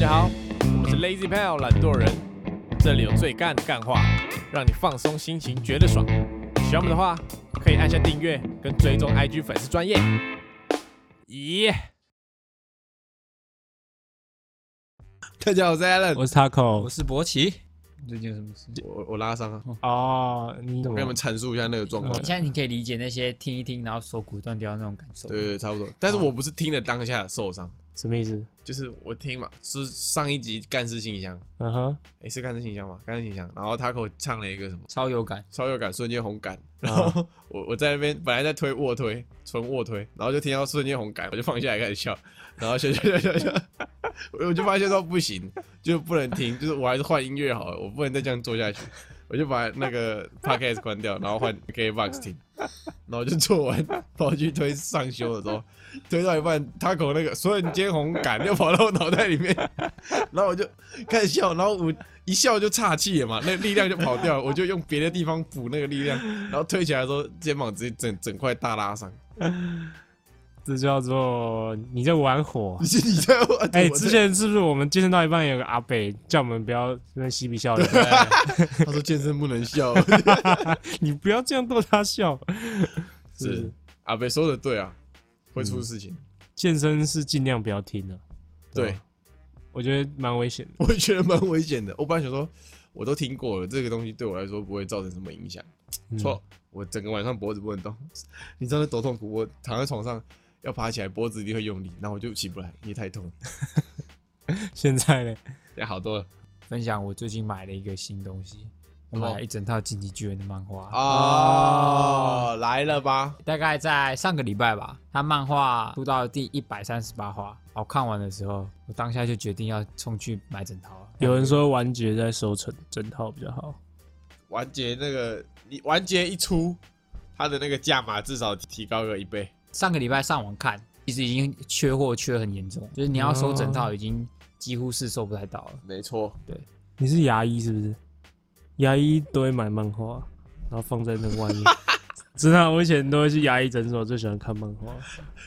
家好，我是 Lazy Pal 懒惰人，这里有最干的干话，让你放松心情，觉得爽。喜欢我们的话，可以按下订阅跟追踪 IG 粉丝专业。咦、大家好，我是 Alan，我是 Taco 我。是博奇，最近有什么事？我我拉伤了，哦，你怎么我跟你们阐述一下那个状况嗯。现在你可以理解那些听一听，然后手骨断掉那种感受。对对对，差不多。但是我不是听了当下受伤，什么意思？就是我听嘛，是上一集干事信箱，嗯哼，诶，是干事信箱嘛？干事信箱，然后 Taco 唱了一个什么超有感。超有感，瞬间红感，然后我我在那边本来在推卧推，纯卧推，然后就听到瞬间红感，我就放下来开始笑，然后笑笑笑笑笑，我就发现说不行，就不能听，就是我还是换音乐好了，我不能再这样做下去，我就把那个 podcast 关掉，然后换 KBox 听，然后就做完跑去推上修的时候，推到一半他口那个瞬间红感就跑到我脑袋里面，然后我就开始笑，然后我一笑就岔气了嘛，那力量就跑掉，我就用别的地方补那个力量，然后推起来的时候，肩膀直接整整块大拉伤。这叫做你在玩火。你是你在玩？哎、之前是不是我们健身到一半有个阿北叫我们不要那边嬉皮笑脸？他说健身不能笑，你不要这样逗他笑。是阿北说的对啊，会出事情。健身是尽量不要听的。对，我觉得蛮危险的。我也觉得蛮危险的。我本来想说，我都听过了，这个东西对我来说不会造成什么影响。嗯错，我整个晚上脖子不能动，你知道那多痛苦？我躺在床上要爬起来，脖子一定会用力，然后我就起不来，因为太痛了。现在呢？现在好多了分享我最近买了一个新东西，我买了一整套《进击巨人》的漫画，哦，来了吧？大概在上个礼拜吧。他漫画出到第一百三十八话，我看完的时候，我当下就决定要冲去买整套了。有人说完结再收成整套比较好。完结那个，你完结一出，它的那个价码至少提高个一倍。上个礼拜上网看，其实已经缺货缺很严重，就是你要收整套已经几乎是收不太到了。没错，对你是牙医是不是？牙医都会买漫画，然后放在那个外面。真的啊，我以前都会去牙医诊所，最喜欢看漫画。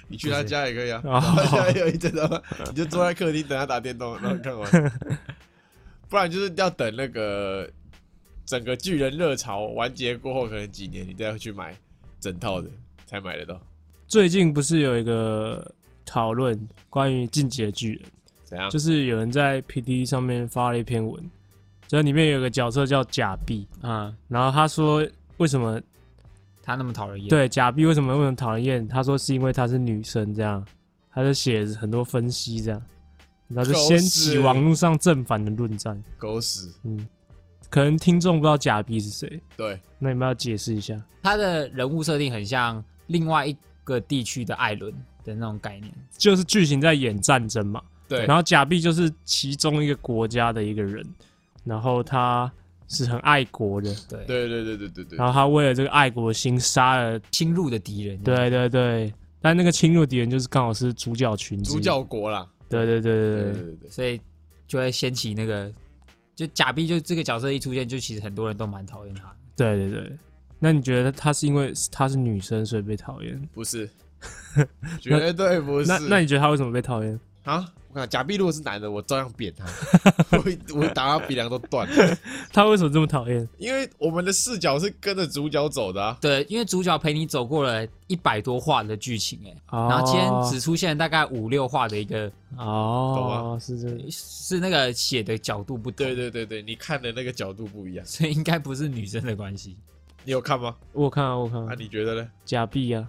你去他家也可以啊，哦他家有一整套，你就坐在客厅等他打电动，然后看完。不然就是要等那个整个巨人热潮完结过后，可能几年你再去买整套的才买得到。最近不是有一个讨论关于进击的巨人，怎样？就是有人在 P D 上面发了一篇文，这里面有个角色叫假币，嗯，然后他说为什么他那么讨人厌。，对假币为什么那么讨人厌？他说是因为她是女生，这样，他就写很多分析这样，然后就掀起网络上正反的论战。狗屎！嗯，可能听众不知道假币是谁，对，那你们要解释一下。他的人物设定很像另外一个地区的艾伦的那种概念。就是剧情在演战争嘛，对，然后假币就是其中一个国家的一个人，然后他是很爱国的，对，对对对对对对然后他为了这个爱国心杀了，侵入的敌人。对对对，但那个侵入敌人就是刚好是主角群主，角国啦。对对对对对对，对对对，所以就会掀起那个，就假币就这个角色一出现，就其实很多人都蛮讨厌他。对对对。那你觉得她是因为她是女生所以被讨厌？不是，绝对不是。那那你觉得她为什么被讨厌？啊，我看假币如果是男的，我照样扁他，我会我会打他鼻梁都断了，他为什么这么讨厌？因为我们的视角是跟着主角走的啊。对，因为主角陪你走过了一百多话的剧情，哎，哦然后今天只出现大概五六话的一个，哦，是这是那个写的角度不同，对，对对对，你看的那个角度不一样。所以应该不是女生的关系。你有看吗？我有看啊，我有看啊，啊，你觉得呢？假币啊，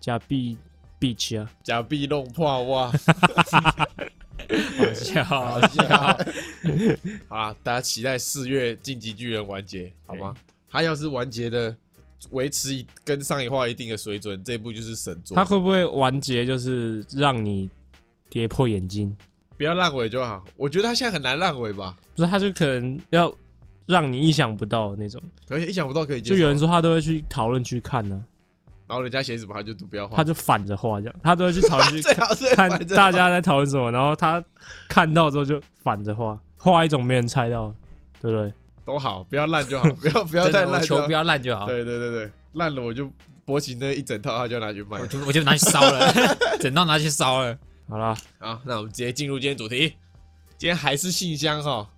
假币 beach 啊，假币弄破哇！好笑，好笑。好啦，大家期待四月晋级巨人完结，好吗？他要是完结的维持一跟上一话一定的水准，这部就是神作。他会不会完结就是让你跌破眼镜？不要烂尾就好。我觉得他现在很难烂尾吧，不是，他就可能要让你意想不到的那种。而且意想不到可以接受。就有人说他都会去讨论区看呢、然后人家写什么他就都不要画，他就反着画这样，他都会去讨论区 最好是看大家在讨论什么，然后他看到之后就反着画，画一种没人猜到的，对不对？都好，不要烂就好，不要 不要真太烂球不要烂就好。对对对对，烂了我就博奇那一整套他就拿去卖我。就我就拿去烧了，整套拿去烧了。好啦，好，那我们直接进入今天主题。今天还是信箱哈。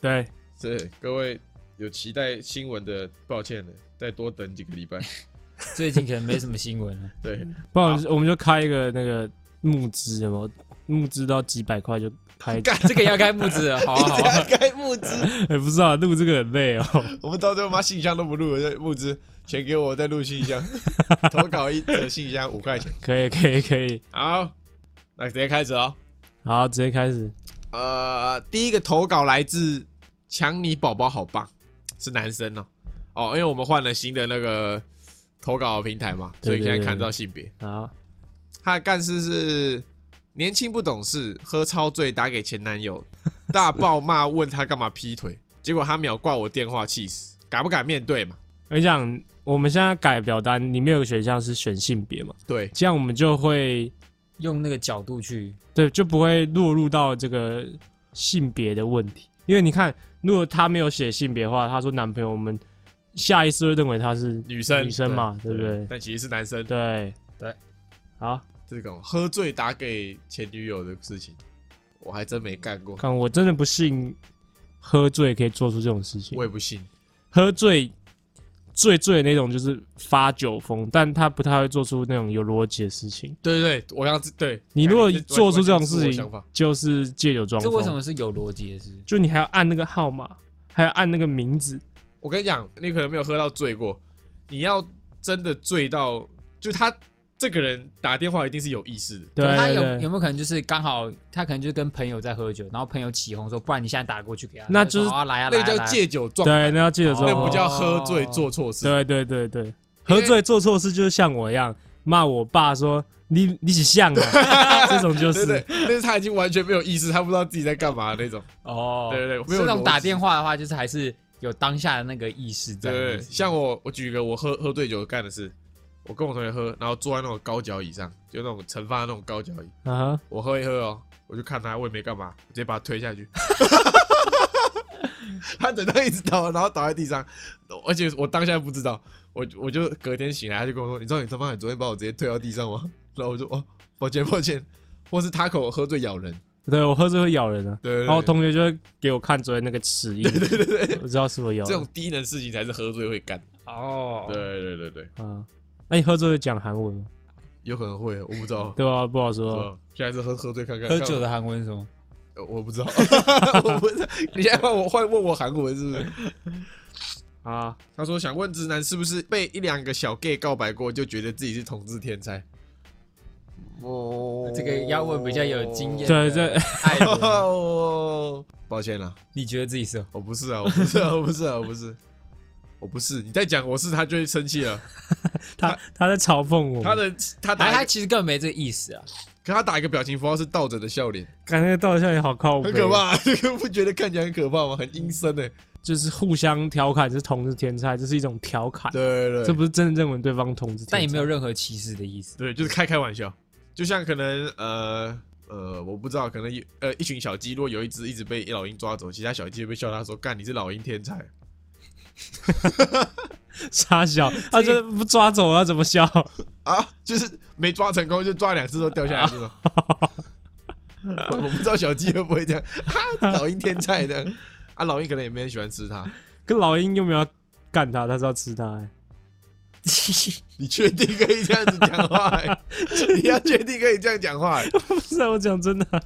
对，是各位有期待新闻的，抱歉了，再多等几个礼拜。最近可能没什么新闻了。对，不然我们就开一个那个募资，有没有？募资到几百块就开，干这个要开募资了，好 啊好啊。开募资，哎，不知道录这个很累哦。我们到最后妈信箱都不录了，就募资钱给我，再录信箱，投稿一则信箱五块钱。可以可以可以，好，那直接开始哦。好，直接开始。呃，第一个投稿来自强尼宝宝，好棒，是男生哦。哦，因为我们换了新的那个投稿平台嘛，所以现在看到性别。好，他的干事是年轻不懂事，喝超醉打给前男友，大爆骂问他干嘛劈腿，结果他秒挂我电话，气死，敢不敢面对嘛？我跟你讲，我们现在改表单里面有个选项是选性别嘛，对，这样我们就会用那个角度去，对就不会落入到这个性别的问题。因为你看，如果他没有写性别的话，他说男朋友，我们下意识会认为他是女生女生嘛，对不对？但其实是男生。对对，好，这种喝醉打给前女友的事情，我还真没干过，看我真的不信喝醉可以做出这种事情我。也不信。喝醉醉醉的那种就是发酒疯，但他不太会做出那种有逻辑的事情。对对对，我刚刚对你如果这做出这种事情就是借酒装疯。这为什么是有逻辑的事？就你还要按那个号码，还要按那个名字，我跟你讲，你可能没有喝到醉过，你要真的醉到，就他这个人打电话一定是有意识的。对他有有没有可能就是刚好他可能就是跟朋友在喝酒，然后朋友起哄说，不然你现在打过去给他，那就是啊来啊来那个叫啊来啊。借酒壮对，胆，那叫借酒装疯。那不叫喝醉做错事。对对对对，喝醉做错事就是像我一样骂我爸说你你是像啊，这种就对是，但是他已经完全没有意识，他不知道自己在干嘛那种。哦，对对对，没有这种打电话的话，就是还是有当下的那个意识在。对对对，像我，我举一个我喝喝醉酒干的事，我跟我同学喝，然后坐在那种高脚椅上，就那种盛放的那种高脚椅，啊哈，我喝一喝哦，我就看他，我也没干嘛，我直接把他推下去。他等到一直倒，然后倒在地上，而且我当下不知道，我我就隔天醒来，他就跟我说：“你知道你他妈你昨天把我直接推到地上吗？”然后我就哦，抱歉抱歉，或是他口喝醉咬人，对我喝醉会咬人啊。对对对然后同学就会给我看昨天那个齿印，对对对我知道是我咬人这种低能事情才是喝醉会干。哦，对对对对，啊。那你喝醉会讲韩文吗？有可能会，我不知道。对吧？不好说。道现在是喝喝醉看看，喝酒的韩文是什么？呃我不知道，我不知道。你现在换我换问我韩文是不是？啊，他说想问直男是不是被一两个小 gay 告白过，就觉得自己是同志天才？哦这个要问比较有经验。对对哦，抱歉了，你觉得自己是？我不是啊，我不是啊，我不是啊，我不是，我不是。你再讲我是，他就会生气了。他他在嘲讽我，他的他打一个，其实根本没这个意思啊。可他打一个表情符号是倒着的笑脸，感觉到笑脸好靠谱，很可，怕。这个不觉得看起来很可怕吗？很阴森诶。就是互相调侃是同是天才，这是一种调侃，对对对，这不是真的认为对方同志天才，但也没有任何歧视的意思。对，就是开开玩笑，就像可能呃呃，我不知道，可能有呃一群小鸡，如果有一只一直被老鹰抓走，其他小鸡会笑他说：“干，你是老鹰天才。傻笑，他就不抓走了，怎么笑？”啊，就是没抓成功，就抓两次都掉下来这种。我不知道小鸡会不会这样，哈，老鹰天才的啊，老鹰可能也没人喜欢吃它。跟老鹰又没有要干它，它是要吃它、欸。你确定可以这样子讲话、欸？你要确定可以这样讲话、欸？不是啊，我讲真的啊、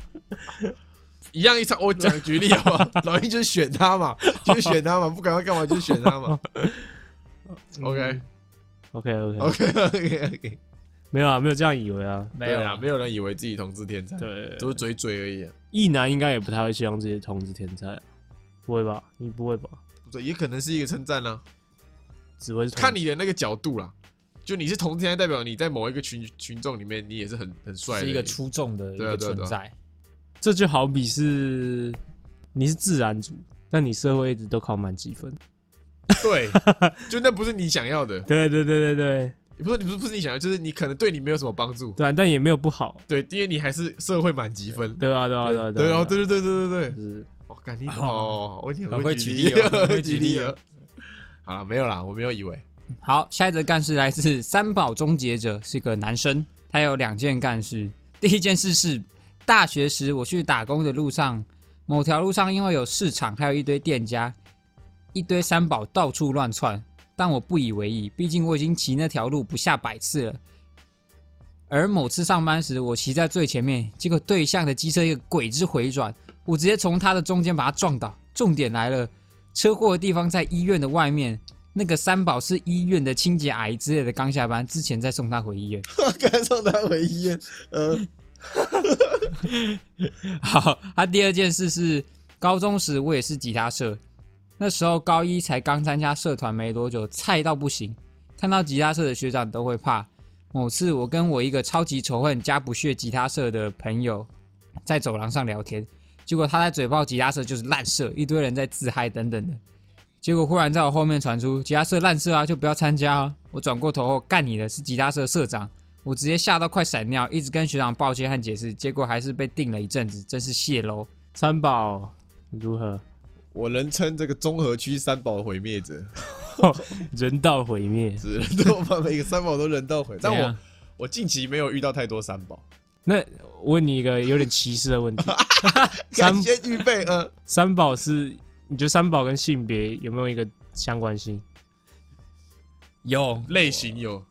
一样一场，我讲举例好不好？老鹰就是选他嘛，就是选他嘛，不管他干嘛就是选他嘛。OK OK OK，OK OK OK，没有啊，没有这样以为啊。没有啊，没有人以为自己同志天才，对，都是嘴嘴而已、啊。异男应该也不太会希望自己是同志天才啊、不会吧？你不会吧？对，也可能是一个称赞呢，只会看你的那个角度啦。就你是同志天才，代表你在某一个群群众里面，你也是很很帅的，是一个出众的一个对啊对啊对啊存在。这就好比是你是自然组，但你社会一直都考满积分。对，就那不是你想要的，对对对对对不是你不是不是你想要，就是你可能对你没有什么帮助，对啊，但也没有不好，对，因为你还是社会满积分。对啊对啊对啊对哦，啊，对对对对对对，是我感你哦，我你很会举举例哦很会举举例了。好了，没有啦，我没有以为。好，下一则干事来自三宝终结者，是一个男生，他有两件干事。第一件事是大学时我去打工的路上，某条路上因为有市场，还有一堆店家，一堆三宝到处乱窜，但我不以为意，毕竟我已经骑那条路不下百次了。而某次上班时，我骑在最前面，结果对向的机车一个鬼之回转，我直接从他的中间把他撞倒。重点来了，车祸的地方在医院的外面，那个三宝是医院的清洁阿姨之类的，刚下班之前再送他回医院。赶送他回医院。呃，好，他第二件事是高中时我也是吉他社，那时候高一才刚参加社团没多久，菜到不行，看到吉他社的学长都会怕。某次我跟我一个超级仇恨加不屑吉他社的朋友在走廊上聊天，结果他在嘴炮吉他社就是烂社，一堆人在自嗨等等的。结果忽然在我后面传出吉他社烂社啊，就不要参加啊！我转过头后干你的是吉他社社长。我直接吓到快闪尿，一直跟学长抱歉和解释，结果还是被定了一阵子，真是谢喽。三宝如何？我人称这个综合区三宝毁灭者，人道毁灭。是都把 每个三宝都人道毁。但我我近期没有遇到太多三宝。那我问你一个有点歧视的问题：三感谢预备，呃，三宝是你觉得三宝跟性别有没有一个相关性？有类型有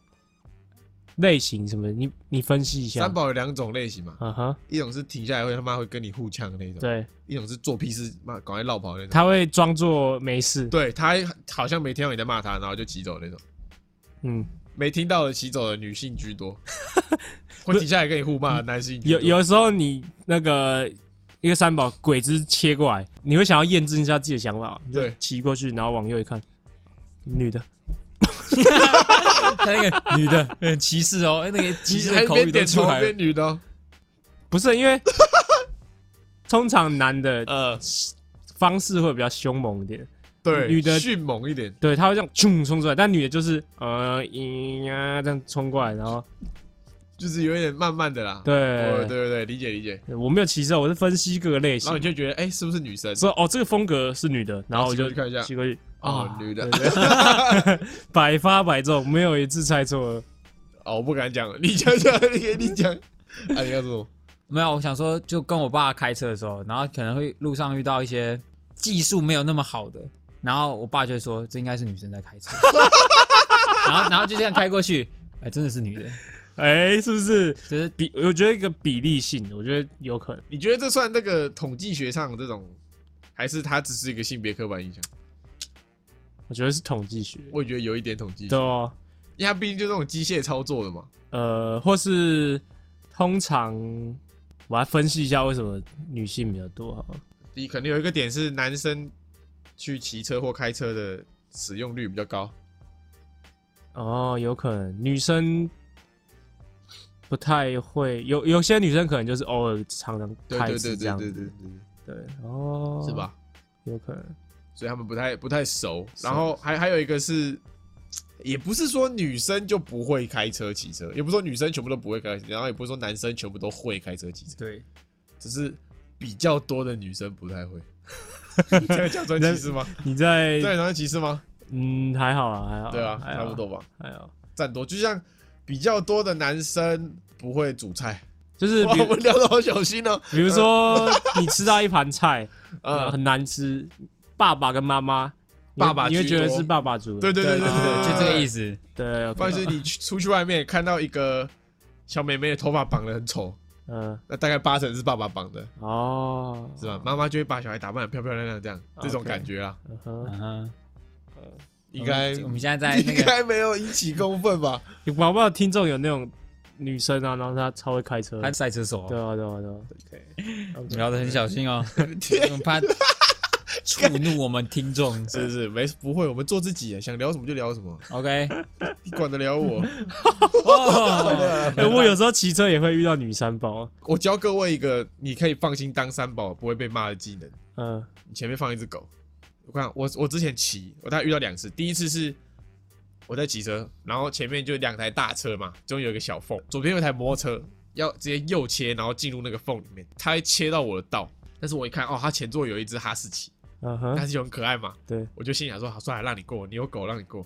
类型什么？你你分析一下。三宝有两种类型嘛，嗯哼，一种是停下来会他妈会跟你互呛的那种，对，一种是做屁事妈赶快绕跑那种。他会装作没事。对他好像没听到你在骂他，然后就骑走那种。嗯，没听到的骑走的女性居多，会停下来跟你互骂的男性居多有有时候你那个一个三宝鬼子切过来，你会想要验证一下自己的想法，对骑过去，然后往右一看，女的，他那个女的很歧视哦，那个歧视还的口语都出来了边。女的哦，不是因为 通常男的呃，方式会比较凶猛一点，对，女的迅猛一点，对，他会这样冲冲出来，但女的就是呃咿呀这样冲过来，然后就是有一点慢慢的啦。对哦对对对，理解理解。我没有歧视，我是分析各个类型然后你，就觉得，哎，是不是女生？说哦这个风格是女的，然后我就去看一下骑过去哦啊，女的 百发百中，没有一次猜错了。哦，我不敢讲，你讲讲，你给你讲。啊，你要说没有，我想说，就跟我爸开车的时候，然后可能会路上遇到一些技术没有那么好的，然后我爸就会说这应该是女生在开车，然后然后就这样开过去，哎，真的是女的，哎，是不是就是比？我觉得一个比例性，我觉得有可能。你觉得这算那个统计学上的这种，还是它只是一个性别刻板印象？我觉得是统计学，我也觉得有一点统计学对，哦，因为它毕竟就这种机械操作的嘛。呃，或是通常我来分析一下为什么女性比较多好了。第一，可能有一个点是男生去骑车或开车的使用率比较高。哦，有可能女生不太会，有有些女生可能就是偶尔常常开对对对车这样子，对对对对对哦，对，是？吧？有可能，所以他们不太不太熟。然后还还有一个是，也不是说女生就不会开车骑车，也不是说女生全部都不会开车，然后也不是说男生全部都会开车骑车，对，只是比较多的女生不太会。你在讲算歧视吗？你在这样讲算歧视吗？嗯还好啊，还好，对啊，差不，多吧，还好，占多。就像比较多的男生不会煮菜，就是比我们聊的好小心哦。比如说你吃到一盘菜，呃，呃，很难吃，爸爸跟妈妈，爸爸你会觉得是爸爸煮的，对对对对对对，对，就这个意思。思。对，或者是你去出去外面看到一个小妹妹的头发绑得很丑，嗯，那大概八成是爸爸绑的，哦，是吧？妈妈就会把小孩打扮得漂漂亮亮，这样这种感觉啊，嗯哼，应该我们我们现在在 那应个该没有引起公愤吧？有搞不好听众有那种女生啊，然后她超会开车，她赛车手对，啊对啊对啊，OK，，OK，聊得很小心哦，天我们怕触怒我们听众。是不是没不会，我们做自己，想聊什么就聊什么，OK，你管得了我？我有时候骑车也会遇到女三宝，我教各位一个你可以放心当三宝不会被骂的技能，嗯你前面放一只狗。我看我我之前骑，我大概遇到两次。第一次是我在骑车，然后前面就两台大车嘛，中间有一个小缝，左边有一台摩托车，要直接右切，然后进入那个缝里面，它会切到我的道。但是我一看，哦，它前座有一只哈士奇，嗯哼，哈士奇很可爱嘛，对，我就心想说，好，算了，让你过，你有狗让你过。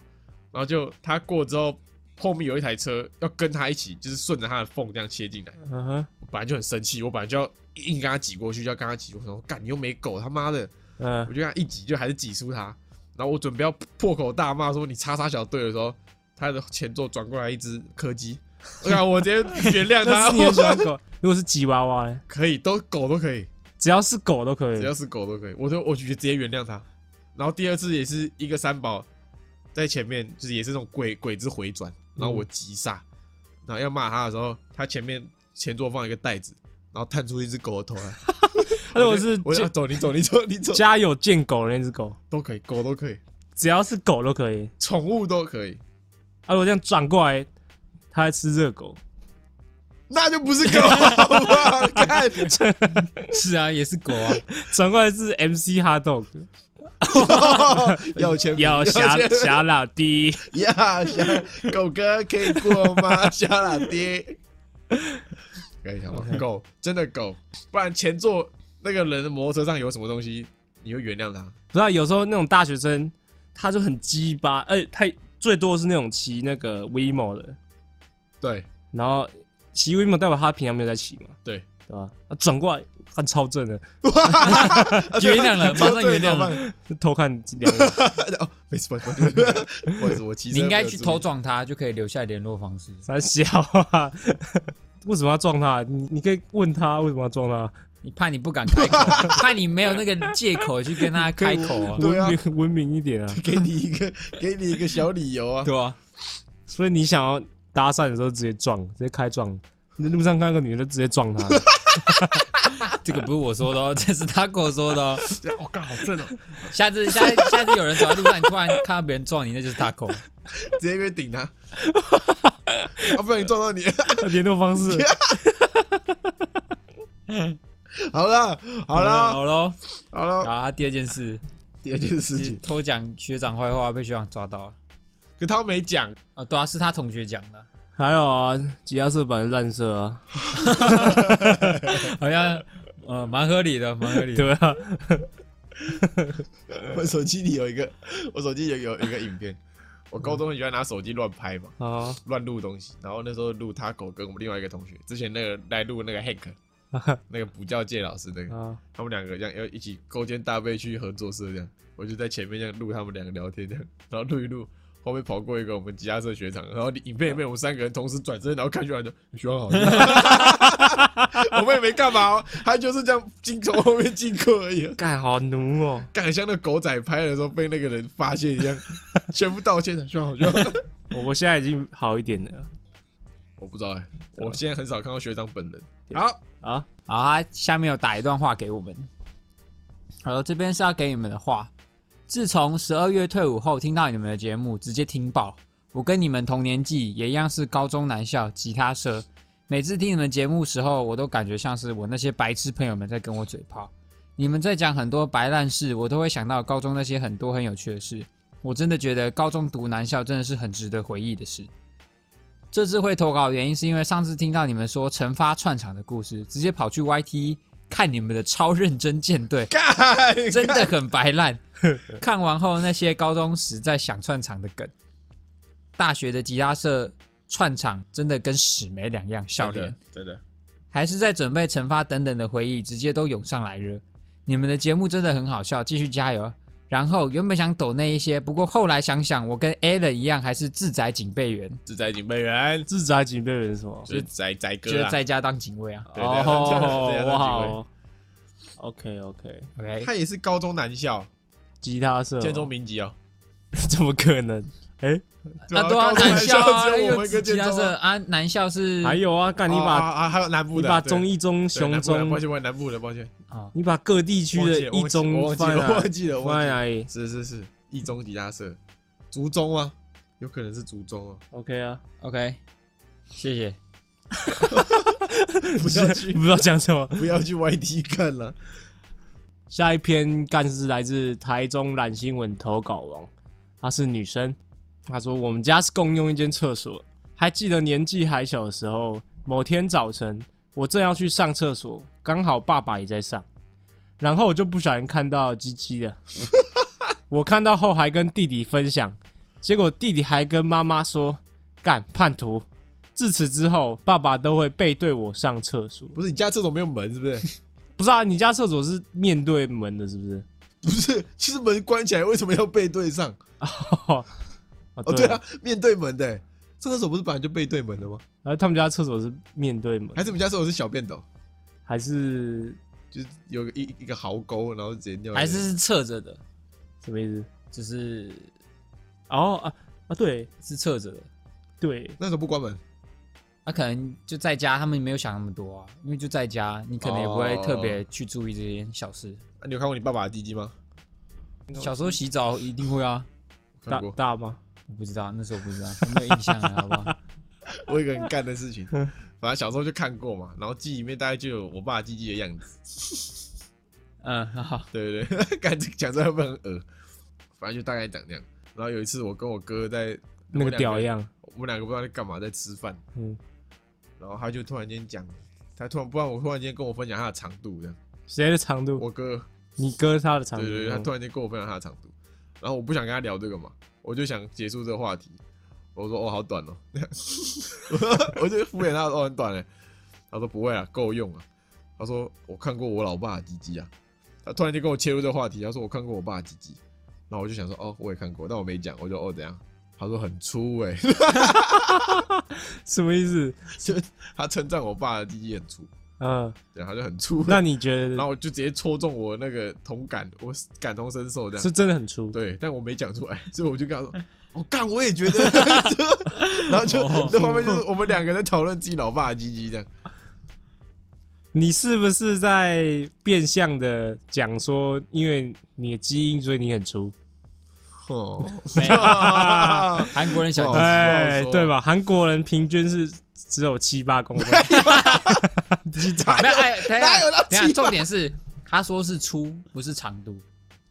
然后就他过之后，后面有一台车要跟他一起，就是顺着他的缝这样切进来。嗯哼，我本来就很生气，我本来就要硬跟他挤过去，就要跟他挤过去。我说干，你又没狗，他妈的！嗯我就跟他一挤，就还是挤输他。然后我准备要破口大骂说你叉叉小队的时候，他的前座转过来一只柯基，我看我直接原谅他那是，你很喜欢狗。如果是吉娃娃呢？可以，都狗都可以，只要是狗都可以只。要是狗都可以，我就我就直接原谅他。然后第二次也是一个三宝在前面，就是也是那种鬼鬼子回转，然后我急刹，然后要骂他的时候，他前面前座放一个袋子，然后探出一只狗的头来。他如果是我要走，你走，你走，你走，家有见狗的那只狗，都可以，狗都可以，只要是狗都可以。宠物都可以，啊，如果这样转过来，他在吃热狗，那就不是狗，好不好？看，是啊，也是狗啊。转过来是 MC Hot Dog，有钱要小钱小老弟，呀，小狗哥可以过吗？小老弟，可以想吗？狗真的狗，不然前座那个人的摩托车上有什么东西，你会原谅他？不知道有时候那种大学生他就很鸡巴，哎、他最多是那种骑那个 WeMo 的，对然后骑 WeMo 代表他平常没有在骑嘛，对，对吧？啊转过来看超正的，原谅了马上原谅了了。偷看两眼，哦，没事，不好意思，不好意思，我骑车你应该去偷撞他，就可以留下联络方式。三小啊！为什么要撞他？你你可以问他为什么要撞他，你怕你不敢开口，怕你没有那个借口去跟他开口啊，对啊文明文明一点啊！给你一个，给你一个小理由啊。对吧？所以你想要搭讪的时候直接撞，直接开撞。你在路上看到个女的直接撞她，这个不是我说的哦，这是他跟我说的哦。我靠，好正哦！下次下次下次有人走在路上，你突然看到别人撞你，那就是他口。直接去顶他，啊，不然你撞到你。联络方式。好了，好了，好了。好了。啊，第二件事，第二件事情，偷讲学长坏话被学长抓到了。可他没讲，啊，对啊，是他同学讲的，还有啊，吉他社版的烂社啊，好像呃蛮合理的，蛮合理的。对啊，我手机里有一个，我手机有有一个影片。我高中很喜欢拿手机乱拍嘛，啊，乱录东西。然后那时候录他狗跟我们另外一个同学，之前那个来录那个 Hank，那个补教界老师那个，啊，他们两个这样要一起勾肩搭背去合作社这样，我就在前面这样录他们两个聊天这样，然后录一录，后面跑过一个我们吉他社学长，然后影片里面我们三个人同时转身，然后看出来就学长好，我们也没干嘛、哦，他就是这样经从后面经过而已，盖好奴哦，干像那狗仔拍的时候被那个人发现一样，全部道歉的，学长好，学长好。我我现在已经好一点了。我不知道哎、我现在很少看到学长本人。好，啊，好，他下面有打一段话给我们。好，这边是要给你们的话。自从十二月退伍后，听到你们的节目，直接听爆。我跟你们同年纪，也一样是高中男校吉他社。每次听你们节目时候，我都感觉像是我那些白痴朋友们在跟我嘴炮。你们在讲很多白烂事，我都会想到高中那些很多很有趣的事。我真的觉得高中读男校真的是很值得回忆的事。这次会投稿的原因是因为上次听到你们说陈发串场的故事，直接跑去 YT 看你们的超认真舰队，真的很白烂。看完后那些高中时在想串场的梗，大学的吉他社串场真的跟屎没两样，笑脸。真的，还是在准备惩罚等等的回忆，直接都涌上来了。你们的节目真的很好笑，继续加油。然后原本想抖那一些，不过后来想想，我跟 Alan 一样，还是自宅警备员，自宅警备员，自宅警备员是什么？就是仔仔就是哥啊。在家当警卫啊。对对对哦哇哦，OK OK，OK，他也是高中男校，吉他社哦，建中民籍哦。怎么可能？哎，啊，对啊，高中男校啊，只有我们跟其他建中啊。社啊，男校是还有啊，干你把啊啊，还有南部的，你把对中一中、对雄中抱，歉，我南部的，抱歉，啊，你把各地区的一中我忘记了，放在哪我忘记了，我忘记了。放在哪里是是是，一中吉他社，竹中啊？有可能是竹中啊。？OK 啊，OK，谢谢。不要去不，知道讲什么。不要去 YT 看了。下一篇干是来自台中懒新闻投稿王，她是女生。她说：“我们家是共用一间厕所，还记得年纪还小的时候，某天早晨我正要去上厕所，刚好爸爸也在上，然后我就不小心看到鸡鸡了。我看到后还跟弟弟分享，结果弟弟还跟妈妈说：‘干叛徒。自此之后，爸爸都会背对我上厕所。不是你家厕所没有门是不是？不是啊，你家厕所是面对门的，是不是？不是，其实门关起来为什么要背对上？哦，哦，对啊，面对门的欸，厕所不是本来就背对门的吗？然后他们家厕所是面对门，还是我们家厕所是小便斗，还是就是有个一一个壕沟，然后直接尿在里面？还是是侧着的，什么意思？就是哦啊啊，对是侧着的。对，那时候不关门？他、可能就在家，他们没有想那么多啊，因为就在家，你可能也不会特别去注意这些小事。啊你有看过你爸爸的弟弟吗？小时候洗澡一定会啊，大。大吗？我不知道那时候不知道，我没有印象了，好不好？我有一个很干的事情，反正小时候就看过嘛，然后记忆里面大概就有我爸鸡鸡的样子。嗯，好，对对对，感觉讲出来会不会很恶？反正就大概讲这样。然后有一次我跟我哥在那个屌样，我们两个不知道在干嘛，在吃饭，嗯，然后他就突然间讲，他突然不然我突然间跟我分享他的长度这样。谁的长度？我哥，你哥他的长度？对对对，他突然间跟我分享他的长度，然后我不想跟他聊这个嘛，我就想结束这个话题。我说哦，好短哦，我就敷衍他说哦很短嘞。他说不会啊，够用啊。他说我看过我老爸的鸡鸡啊。他突然就跟我切入这个话题，他说我看过我爸的鸡鸡，然后我就想说哦，我也看过，但我没讲，我就哦怎样？他说很粗哎、什么意思？就他称赞我爸的鸡鸡很粗，嗯，对，他就很粗。那你觉得然后我就直接戳中我那个同感，我感同身受这样。是真的很粗？对，但我没讲出来，所以我就跟他说：“我、干，我也觉得。” 然后就哦这方面就是我们两个在讨论自己老爸的鸡鸡这样。你是不是在变相的讲说，因为你的基因，所以你很粗？哦，没有，韩国人小哦鸡鸡哎，对吧？韩国人平均是只有七八公分，没有，哪有重点是他说是粗，不是长度，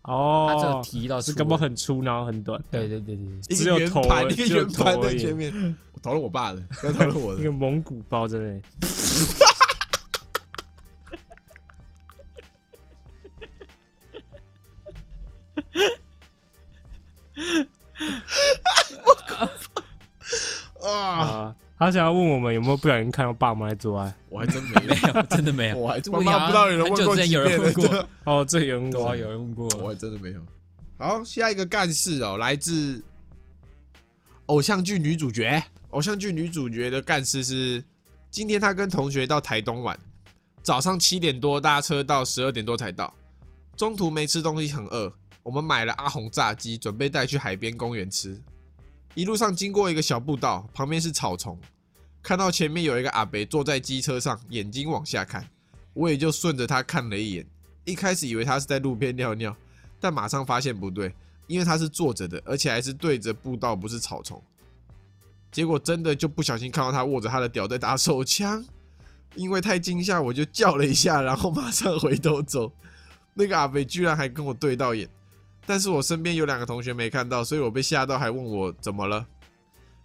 哦个，提到是根本很粗，然后很短，对对对对对，一个只有头圆盘，一个而已只有圆盘头而已。在前面。我讨论我爸的，不要讨论我 一的个。蒙古包在那他想要问我们有没有不小心看到爸妈在做爱。我还真没没有，真的没有。我还妈这问题好像妈不知道有人问很久之前过 有人问过。哦，这有人对啊，过有人问过。我还真的没有。好，下一个干事哦，来自偶像剧女主角。偶像剧女主角的干事是，今天她跟同学到台东玩，早上七点多搭车到十二点多才到，中途没吃东西，很饿。我们买了阿红炸鸡，准备带去海边公园吃。一路上经过一个小步道，旁边是草丛，看到前面有一个阿伯坐在机车上，眼睛往下看，我也就顺着他看了一眼。一开始以为他是在路边尿尿，但马上发现不对，因为他是坐着的，而且还是对着步道，不是草丛。结果真的就不小心看到他握着他的屌在打手枪，因为太惊吓，我就叫了一下，然后马上回头走。那个阿北居然还跟我对到眼，但是我身边有两个同学没看到，所以我被吓到，还问我怎么了。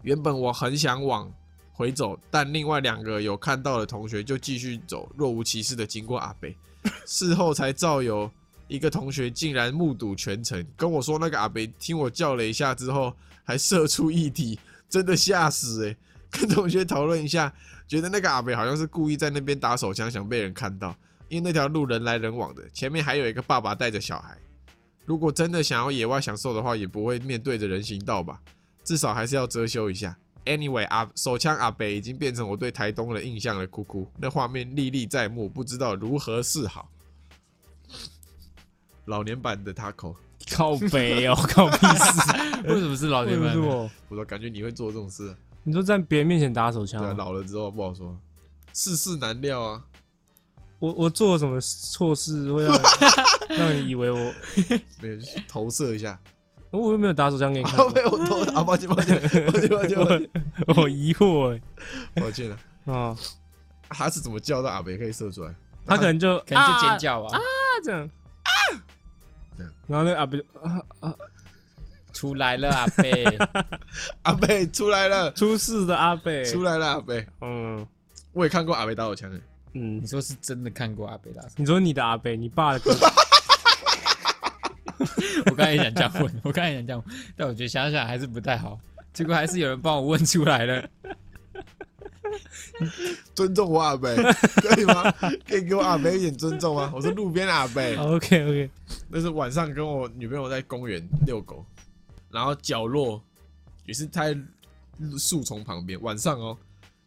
原本我很想往回走，但另外两个有看到的同学就继续走，若无其事的经过阿北。事后才照有一个同学竟然目睹全程，跟我说那个阿北听我叫了一下之后，还射出一体，真的吓死诶、跟同学讨论一下，觉得那个阿北好像是故意在那边打手枪，想被人看到，因为那条路人来人往的，前面还有一个爸爸带着小孩。如果真的想要野外享受的话，也不会面对着人行道吧，至少还是要遮羞一下。Anyway，阿手枪阿北已经变成我对台东的印象了，哭哭，那画面历历在目，不知道如何是好。老年版的 Taco，靠北哦，靠屁事！为什么是老年版的？什么？我说感觉你会做这种事，你说在别人面前打手枪对啊，吗？老了之后不好说，世事难料啊。我我做了什么错事会让你 让你以为我没有，就是投射一下。我又没有打手枪给你看啊，没有，我投啊，抱歉，抱歉，抱歉，抱歉，抱歉，我疑惑哎 抱歉了。啊，他是怎么叫到阿北可以射出来？他可能就可能就啊尖叫吧，啊这样这样，然后那个阿北就啊啊出来了阿贝，阿北出来了，出事的阿北，出来了，阿北。嗯我也看过阿北打手枪诶，嗯你，说是真的看过阿贝拉？你说你的阿贝，你爸的哥，我刚才也想这样问，我刚才也想这样问，但我觉得想想还是不太好。结果还是有人帮我问出来了。尊重我阿贝，可以吗？可以给我阿贝一点尊重吗？我是路边阿贝，OK OK，那是晚上跟我女朋友在公园遛狗，然后角落也是在树丛旁边，晚上哦，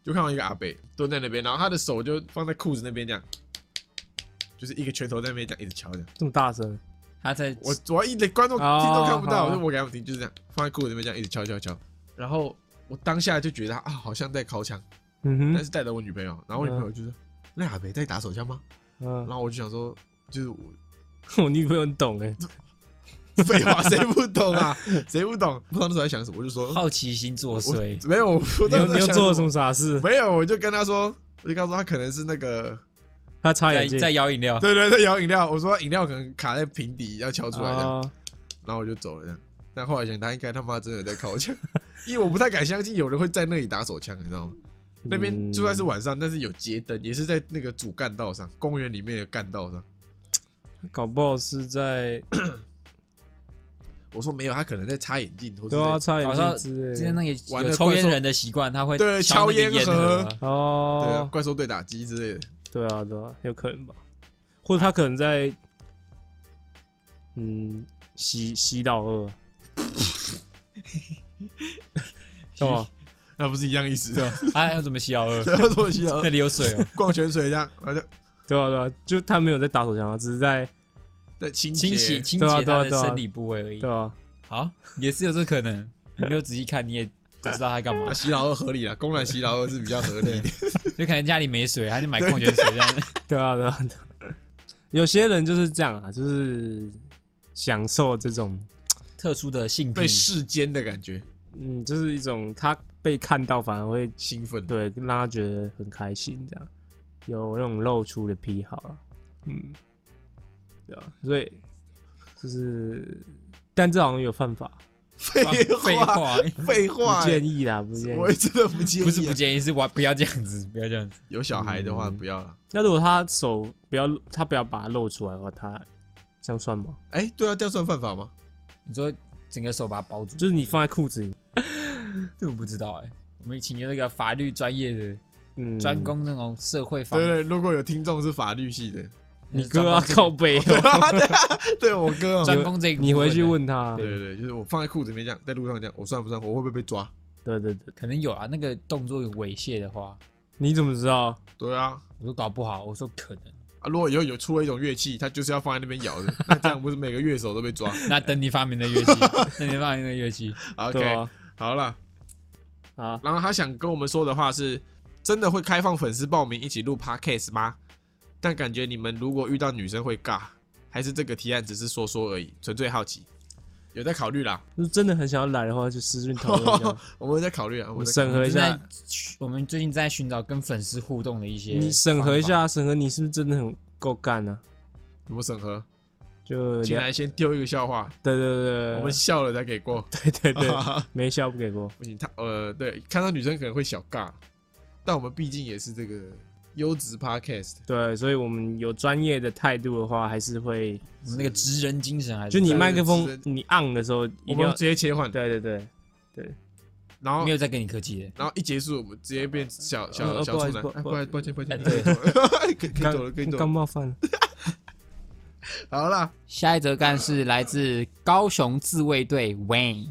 就看到一个阿北蹲在那边，然后他的手就放在裤子那边这样，就是一个拳头在那边这样一直敲这样。这么大声，他在我我要一观众哦听都看不到，我就我给他们听，就是这样放在裤子那边这样一直敲敲敲，然后我当下就觉得啊，好像在敲枪，嗯哼，但是带着我女朋友，然后我女朋友就说：“那阿北在打手枪吗？”然嗯，后我就想说，就是我 我女朋友很懂哎，废话，谁不懂啊？谁不懂？不知道那时候在想什么，我就说好奇心作祟。没有，我你又你又做了什么？傻事？没有，我就跟他说，我就跟他说他可能是那个，他擦在眼镜，在摇饮料，对对在，摇饮料。我说饮料可能卡在瓶底要敲出来的，哦然后我就走了这样。但后来想，他应该他妈真的在靠枪，因为我不太敢相信有人会在那里打手枪，你知道吗？那边嗯就算是晚上，但是有街灯，也是在那个主干道上，公园里面的干道上。搞不好是在我说没有，他可能在擦眼镜，或者对啊，擦眼镜之之前类的。那个玩的有抽烟人的习惯，他会对敲那个敲烟盒盒啊。对啊哦，怪兽对打机之类的。对啊，对啊，有可能吧，或者他可能在，嗯，吸吸到二，干嘛？那不是一样意思？对吧？啊，要怎么洗摇二？不 要说洗那里有水哦，矿泉水这样，然后就对啊，对啊，就他没有在打手枪啊，只是在在清清洗清洁他的生理部位而已对。啊，好，也是有这可能。你没有仔细看，你也不知道他干嘛啊，。洗澡二合理啊，公然洗澡二是比较合理的。就可能家里没水，他就买矿泉水这样。对啊，对啊，对啊有些人就是这样啊，就是享受这种，特殊的性被癖，世间的感觉嗯，就是一种他被看到反而会兴奋。对让他觉得很开心，这样有那种露出的癖好啊，嗯，对啊，所以就是，但这好像有犯法，废废话，废话，建议啦，不建议我。也真的不建议啊。不是不建议，是我不要这样子，不要这样子。有小孩的话嗯不要了。那如果他手不要，他不要把它露出来的话，他这样算吗？哎，对啊，这样算犯法吗？你说整个手把它包住，就是你放在裤子里，这我不知道哎。我们请那个法律专业的，嗯，专攻那种社会法对，对，如果有听众是法律系的，你哥要靠背对哦，啊，对啊，对我哥哦，专攻这个，你回去，问他，对对对，就是我放在裤子里面这样，在路上这样，我算不算？我会不会被抓？对对对，可能有啊。那个动作有猥亵的话，你怎么知道？对啊，我说搞不好，我说可能。啊，如果以后有出了一种乐器，它就是要放在那边咬的，那这样不是每个乐手都被抓那等你发明的乐器，等你发明的乐器，？OK，啊，好了。啊，然后他想跟我们说的话是：真的会开放粉丝报名一起录 podcast 吗？但感觉你们如果遇到女生会尬，还是这个提案只是说说而已，纯粹好奇。有在考虑啦，就是真的很想要来的话，就私讯讨论一下。我们在考虑啊，我我们在审核一下，我们最近在寻找跟粉丝互动的一些，你审核一，下，审核你是不是真的很够干呢？怎么审核？就两进来先丢一个笑话，对对对，我们笑了才给过。对对对，没笑不给过。不行，他呃，对，看到女生可能会小尬，但我们毕竟也是这个优质 podcast，对，所以我们有专业的态度的话，还是会，我们那个职人精神还是就你麦克风你 on 的时候，一定要我们直接切换，对对对对，然后没有再跟你客气的。然后一结束，我们直接变小小呃不好小处男，意思不不哎不好意思抱歉抱歉，哎对。可以走了，可以走刚了。冒犯了。好了，下一则干是来自高雄自卫队 Wayne，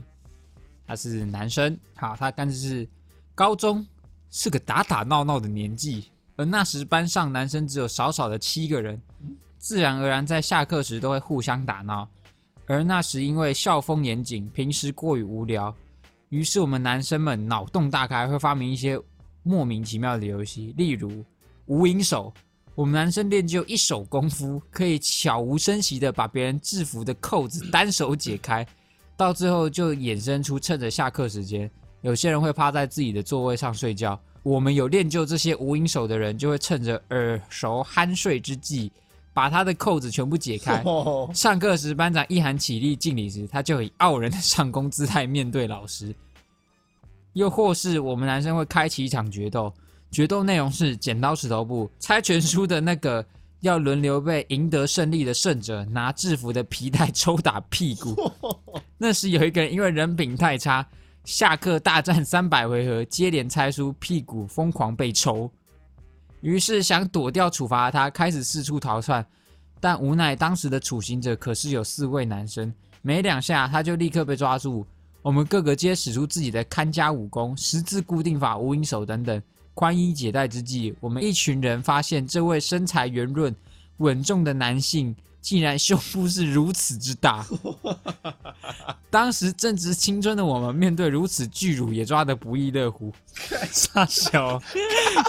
他是男生，好，他干是高中，是个打打闹闹的年纪，而那时班上男生只有少少的七个人，自然而然在下课时都会互相打闹。而那时因为校风严谨，平时过于无聊，于是我们男生们脑洞大开，会发明一些莫名其妙的游戏，例如无影手。我们男生练就一手功夫，可以悄无声息的把别人制服的扣子单手解开，到最后就衍生出趁着下课时间，有些人会趴在自己的座位上睡觉。我们有练就这些无影手的人，就会趁着耳熟酣睡之际，把他的扣子全部解开。上课时，班长一喊起立敬礼时，他就以傲人的上弓姿态面对老师。又或是我们男生会开启一场决斗，决斗内容是剪刀石头布，猜拳输的那个要轮流被赢得胜利的胜者拿制服的皮带抽打屁股。那时有一个人因为人品太差，下课大战三百回合，接连猜出，屁股疯狂被抽。于是想躲掉处罚的他，开始四处逃窜，但无奈当时的处刑者可是有四位男生，没两下他就立刻被抓住。我们各个皆使出自己的看家武功、十字固定法、无影手等等，宽衣解带之际，我们一群人发现这位身材圆润、稳重的男性，竟然胸部是如此之大。当时正值青春的我们，面对如此巨乳，也抓得不亦乐乎。傻小，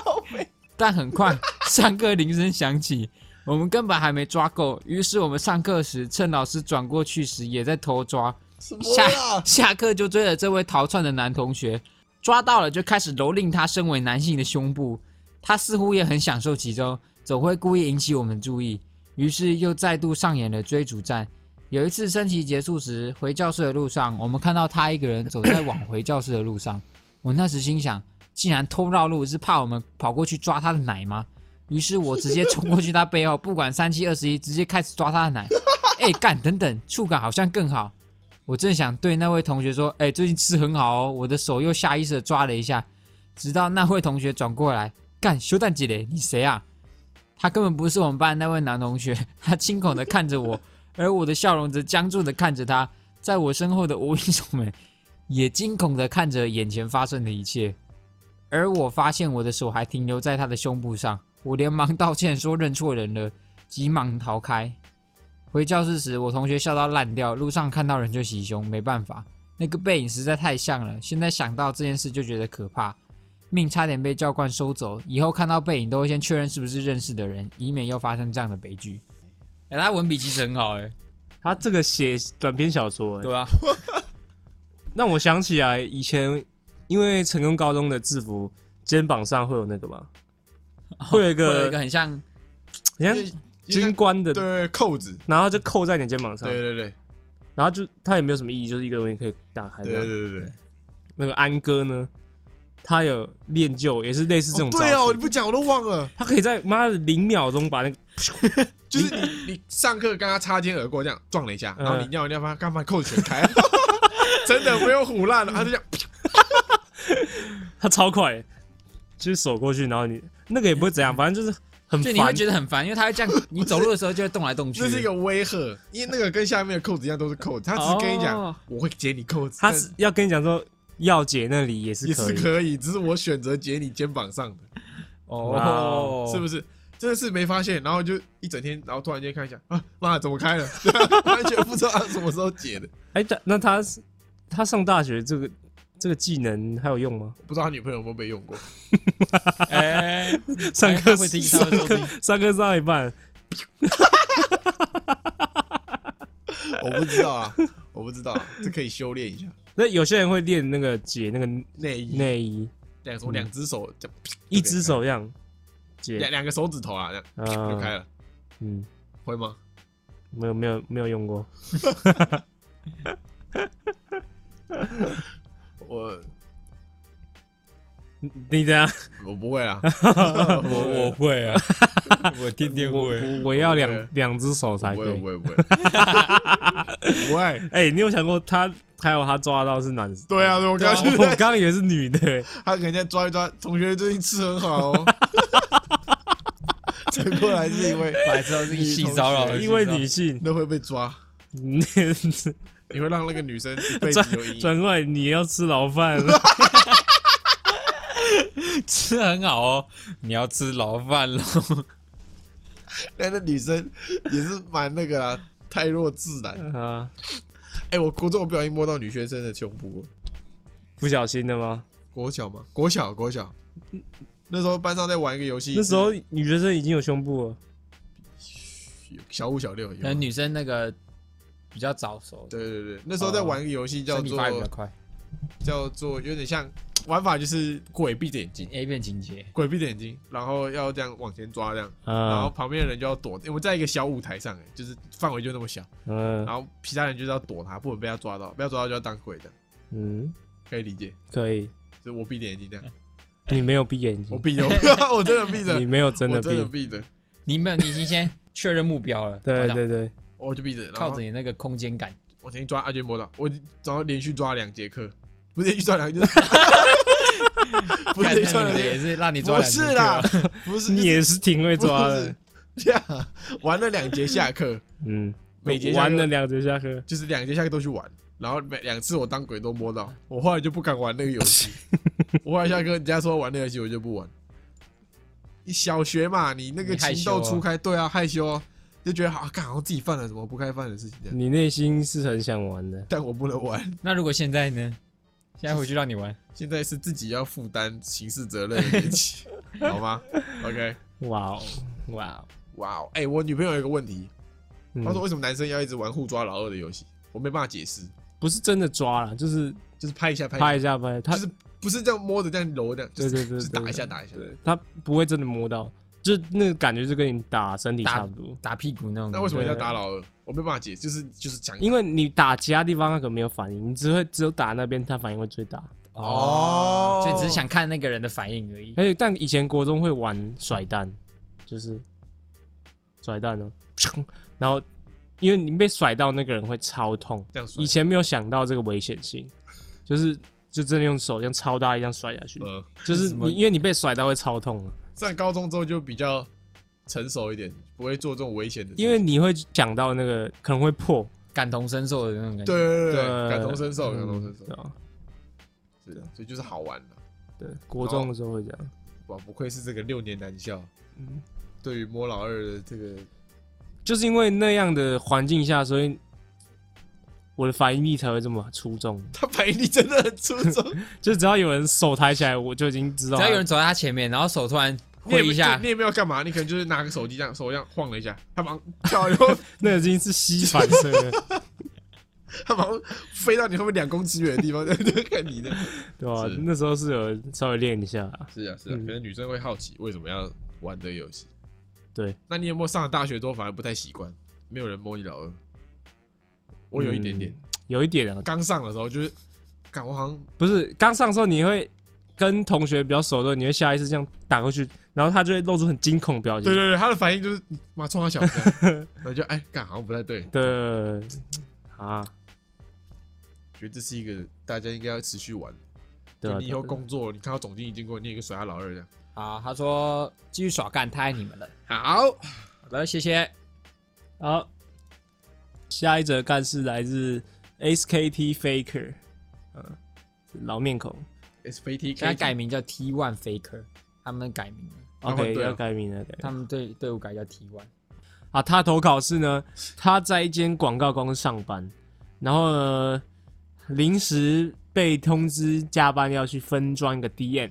但很快上课铃声响起，我们根本还没抓够，于是我们上课时趁老师转过去时，也在偷抓。下？下课就追着这位逃窜的男同学，抓到了就开始蹂躏他身为男性的胸部。他似乎也很享受其中，总会故意引起我们注意，于是又再度上演了追逐战。有一次升旗结束时，回教室的路上，我们看到他一个人走在往回教室的路上。我那时心想，竟然偷绕路是怕我们跑过去抓他的奶吗？于是我直接冲过去他背后，不管三七二十一，直接开始抓他的奶。哎，干，等等，触感好像更好。我正想对那位同学说：“哎、最近吃很好哦。”我的手又下意识的抓了一下，直到那位同学转过来，干，修蛋姐嘞，你谁啊？他根本不是我们班那位男同学，他惊恐的看着我，而我的笑容则僵住的看着他。在我身后的无影手们也惊恐的看着眼前发生的一切，而我发现我的手还停留在他的胸部上，我连忙道歉说认错人了，急忙逃开。回教室时，我同学笑到烂掉，路上看到人就袭胸，没办法，那个背影实在太像了。现在想到这件事就觉得可怕，命差点被教官收走。以后看到背影都会先确认是不是认识的人，以免又发生这样的悲剧。哎、他文笔其实很好、哎，他这个写短篇小说、欸，对啊，让我想起来以前，因为成功高中的制服肩膀上会有那个嘛，会有一会有个一个很像很像军官的，对扣子，然后就扣在你肩膀上，对对对然后就它也没有什么意义，就是一个东西可以打开对的。对对对。那个安哥呢，他有练就，也是类似这种对哦，你不讲我都忘了。他可以在妈的零秒钟把那个 就是你你上课跟他擦肩而过，这样撞了一下，嗯然后你尿一尿，发干嘛扣子全开，真的没有唬烂了，他就这样，他超快，就是手过去，然后你那个也不会怎样，反正就是很就你会。觉得很烦，因为他会这样，你走路的时候就会动来动去。这是一个威吓，因为那个跟下面的扣子一样都是扣子，他只是跟你讲哦我会解你扣子，他是要跟你讲说要解那里也是也可以，是可以，只是我选择解你肩膀上的，哦，是不是？真的是没发现，然后就一整天，然后突然间看一下，啊妈怎么开了？完全不知道他什么时候解的，哎，他那他他上大学这个这个技能还有用吗？不知道他女朋友有没有被用过。哎，上课他会听，他会收听。上课上到一半，我不知道啊，我不知道啊，这可以修炼一下。那有些人会练那个解那个内衣。内衣，两手两只手这样，一只手这样解。两，两个手指头啊，这样就开啊，了，嗯，会吗？没有没有没有用过，我你你怎样？我不会啊，我我会啊，我天天我会。我我要两对两只手才可以。不。会，不会，不会。哎，你有想过他还有他抓到是男生？对啊，对我刚刚我刚刚以为是女的，他可能在抓一抓，同学最近吃很好哦。转过来是因为白痴哦，是性骚扰，因为女性，那会被抓，你 你会让那个女生一辈子有阴影。转过来你要吃牢饭，吃很好哦，你要吃牢饭喽。但那女生也是蛮那个啊，太弱自然。啊，哎，我国中我不小心摸到女学生的胸部，不小心的吗？国小吗？国小，国小。那时候班上在玩一个游戏，那时候女学生已经有胸部了，小五小六。那女生那个比较早熟，对对对，那时候在玩一个游戏叫做叫做有点像玩法，就是鬼闭着眼睛，，A 片情节。鬼闭着眼睛，然后要这样往前抓这样，然后啊，旁边的人就要躲。我们在一个小舞台上，哎，就是范围就那么小，嗯然后其他人就是要躲他，不能被他抓到，被他抓到就要当鬼的，嗯，可以理解。可以。就是我闭着眼睛这样，你没有闭眼睛，我闭着，我真的闭着。你，没有真的我真的闭，闭着，你没有，你已经先确认目标了，对对对，我就闭着，然靠后着你那个空间感，我先抓，安全摸到，我然后连续抓两节课，不是连续抓两个，就是 不是连续抓两个，也是让你抓不两是啦，不是你也是挺会抓的，这样玩了两节下课，嗯，每节玩了两节下课，就是两节下课都去玩，然后每两次我当鬼都摸到，我后来就不敢玩那个游戏。我后来下课人家说玩那个游戏，我就不玩。你小学嘛，你那个情窦初开，对啊，害羞啊，就觉得好，干好像自己犯了什么不该犯的事情，你内心是很想玩的。但我不能玩。那如果现在呢？现在回去让你玩，现在是自己要负担刑事责任的年纪，好吗？OK，哇哦，哇哦，哇哦，哎，我女朋友有一个问题，嗯。她说为什么男生要一直玩互抓老二的游戏？我没办法解释，不是真的抓了，就是就是拍一下拍拍一下，一下拍，他就是不是这样摸着这样揉的，就是对对对打一下打一下。对他不会真的摸到，就那个感觉就跟你打身体差不多。打屁股那种。那为什么要打老二？我没办法解，就是就是讲，因为你打其他地方那个没有反应，你只会只有打那边，他反应会最大。哦所以只是想看那个人的反应而已。而且但以前国中会玩甩蛋，就是甩蛋呢，然后因为你被甩到，那个人会超痛。这样以前没有想到这个危险性，就是就真的用手像超大一样甩下去，呃，就是你因为你被甩到会超痛啊，上高中之后就比较成熟一点，不会做这种危险的事。因为你会想到那个可能会破，感同身受的那种感觉。对对对感同身受，嗯感同身受是的，所以就是好玩的。对，国中的时候会这样，哇，不愧是这个六年男校，嗯，对于摸老二的这个，就是因为那样的环境下，所以我的反应力才会这么出众。他反应力真的很出众，就只要有人手抬起来，我就已经知道。只要有人走在他前面，然后手突然挥一下你，也没有干嘛，你可能就是拿个手机这样手这样晃了一下，他马上跳，然后 那已经是吸反射了，他马上飞到你后面两公尺远的地方，在在看你的。对吧、是那时候是有稍微练一下啊，是啊，是啊，嗯可能女生会好奇为什么要玩这个游戏。对，那你有没有上了大学之后反而不太习惯，没有人摸你老二？我有一点点，嗯有一点啊，刚上的时候就是，感我好像不是刚上的时候你会跟同学比较熟的，你会下意识这样打过去，然后他就会露出很惊恐的表情。对对对，他的反应就是妈冲他小这样，然后就哎，干好像不太对，对啊，觉得这是一个大家应该要持续玩。对啊，你以后工作，你看到总经理经过，你也可以甩他老二这样。好，他说继续耍干，太爱你们了。好，好的，谢谢。好，下一则干事来自 SKT Faker，嗯，老面孔 SKT 现在改名叫 T One Faker，他们改名了，哦，OK，要改名了。他们队队伍改叫 T One。啊，他投稿是呢，他在一间广告公司上班，然后呢，临时被通知加班要去分装一个 DM，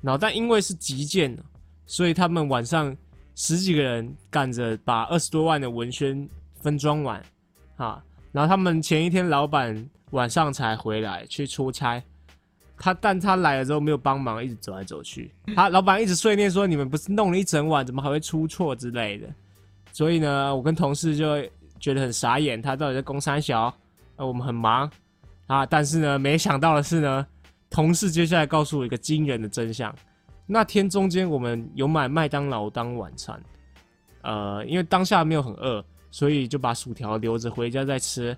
然后但因为是急件，所以他们晚上十几个人赶着把二十多万的文宣分装完，啊，然后他们前一天老板晚上才回来去出差，他但他来了之后没有帮忙，一直走来走去，他老板一直碎念说你们不是弄了一整晚，怎么还会出错之类的。所以呢，我跟同事就觉得很傻眼，他到底在攻三小？呃，我们很忙啊，但是呢，没想到的是呢，同事接下来告诉我一个惊人的真相。那天中间我们有买麦当劳当晚餐，呃，因为当下没有很饿，所以就把薯条留着回家再吃。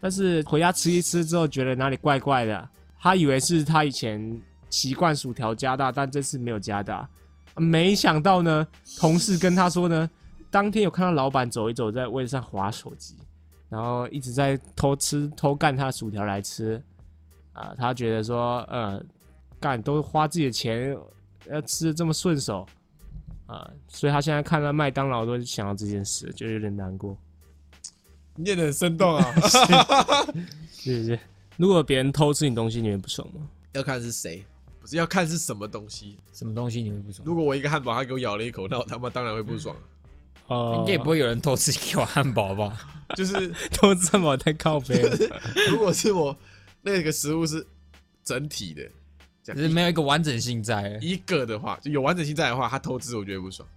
但是回家吃一吃之后，觉得哪里怪怪的，他以为是他以前习惯薯条加大，但这次没有加大。没想到呢，同事跟他说呢，当天有看到老板走一走，在位置上划手机，然后一直在偷吃偷干他的薯条来吃，啊、他觉得说，呃，干都花自己的钱，要吃的这么顺手，啊、所以他现在看到麦当劳都想到这件事，就有点难过。念得很生动啊。是是，如果别人偷吃你东西，你会不爽吗？要看是谁，不是要看是什么东西。什么东西你会不爽？如果我一个汉堡，他给我咬了一口，那我他妈当然会不爽。哦应该也不会有人偷吃给我汉堡吧？就是 偷吃汉堡太靠背了。如果是我那个食物是整体的，这样只是没有一个完整性在。一个的话，就有完整性在的话，他偷吃我觉得不爽。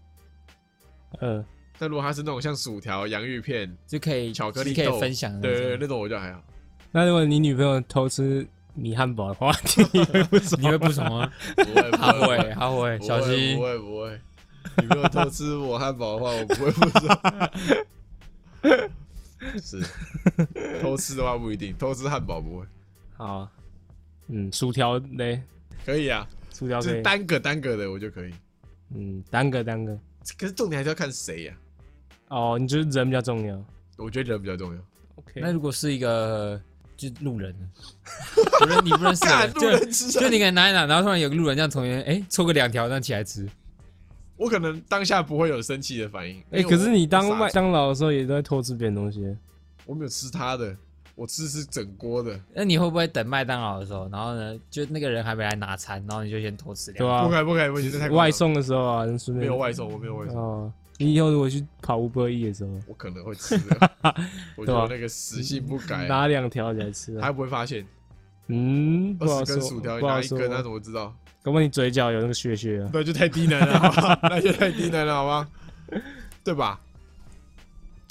嗯，但如果他是那种像薯条、洋芋片，就可以巧克力是可豆以分享的那种。对对对，那种我就还好。那如果你女朋友偷吃你汉堡的话，你会不爽？你会不爽吗？不会，他不会，他会，不会小心不。会不会。你没有偷吃我汉堡的话，我不会不爽。是偷吃的话不一定，偷吃汉堡不会。好，嗯，薯条嘞，可以啊，就是薯条可以，单个单个的我就可以。嗯，单个单个。可是重点还是要看谁呀、哦，你觉得人比较重要我觉得人比较重要。？OK，那如果是一个就路人呢，不 认你不认识就就你可能拿一拿，然后突然有个路人这样从边，哎，抽个两条这样起来吃，我可能当下不会有生气的反应。哎、可是你当麦当劳的时候也都在偷吃别人东西，我没有吃他的，我吃是整锅的。那你会不会等麦当劳的时候，然后呢，就那个人还没来拿餐，然后你就先偷吃两对啊？不可以不可以，不行，这太外送的时候啊，能顺便没有外送，我没有外送，哦。你以后如果去跑五百亿的时候，我可能会吃的。我觉得对吧我那个死性不改，拿两条起来吃啊。他不会发现。嗯，二十根，薯条。拿一根，他怎么知道？搞不好你嘴角有那个血血啊。对就太低能了，那就太低能了，好吗？对吧？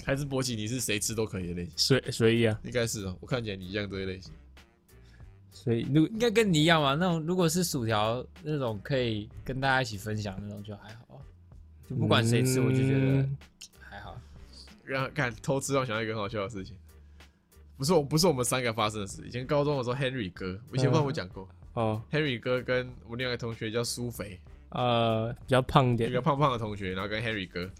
还是博奇，你是谁吃都可以的类型？随随意啊，应该是哦，我看起来你一样这一类型。所以如应该跟你一样嘛，那种如果是薯条那种可以跟大家一起分享那种就还好，就不管谁吃，我就觉得嗯还好。让看偷吃，让我想到一个很好笑的事情，不是我不是我们三个发生的事。以前高中的时候，Henry 哥，我以前帮我讲过、哦 h e n r y 哥跟我另外一个同学叫苏肥，呃比较胖一点一个，胖胖的同学，然后跟 Henry 哥，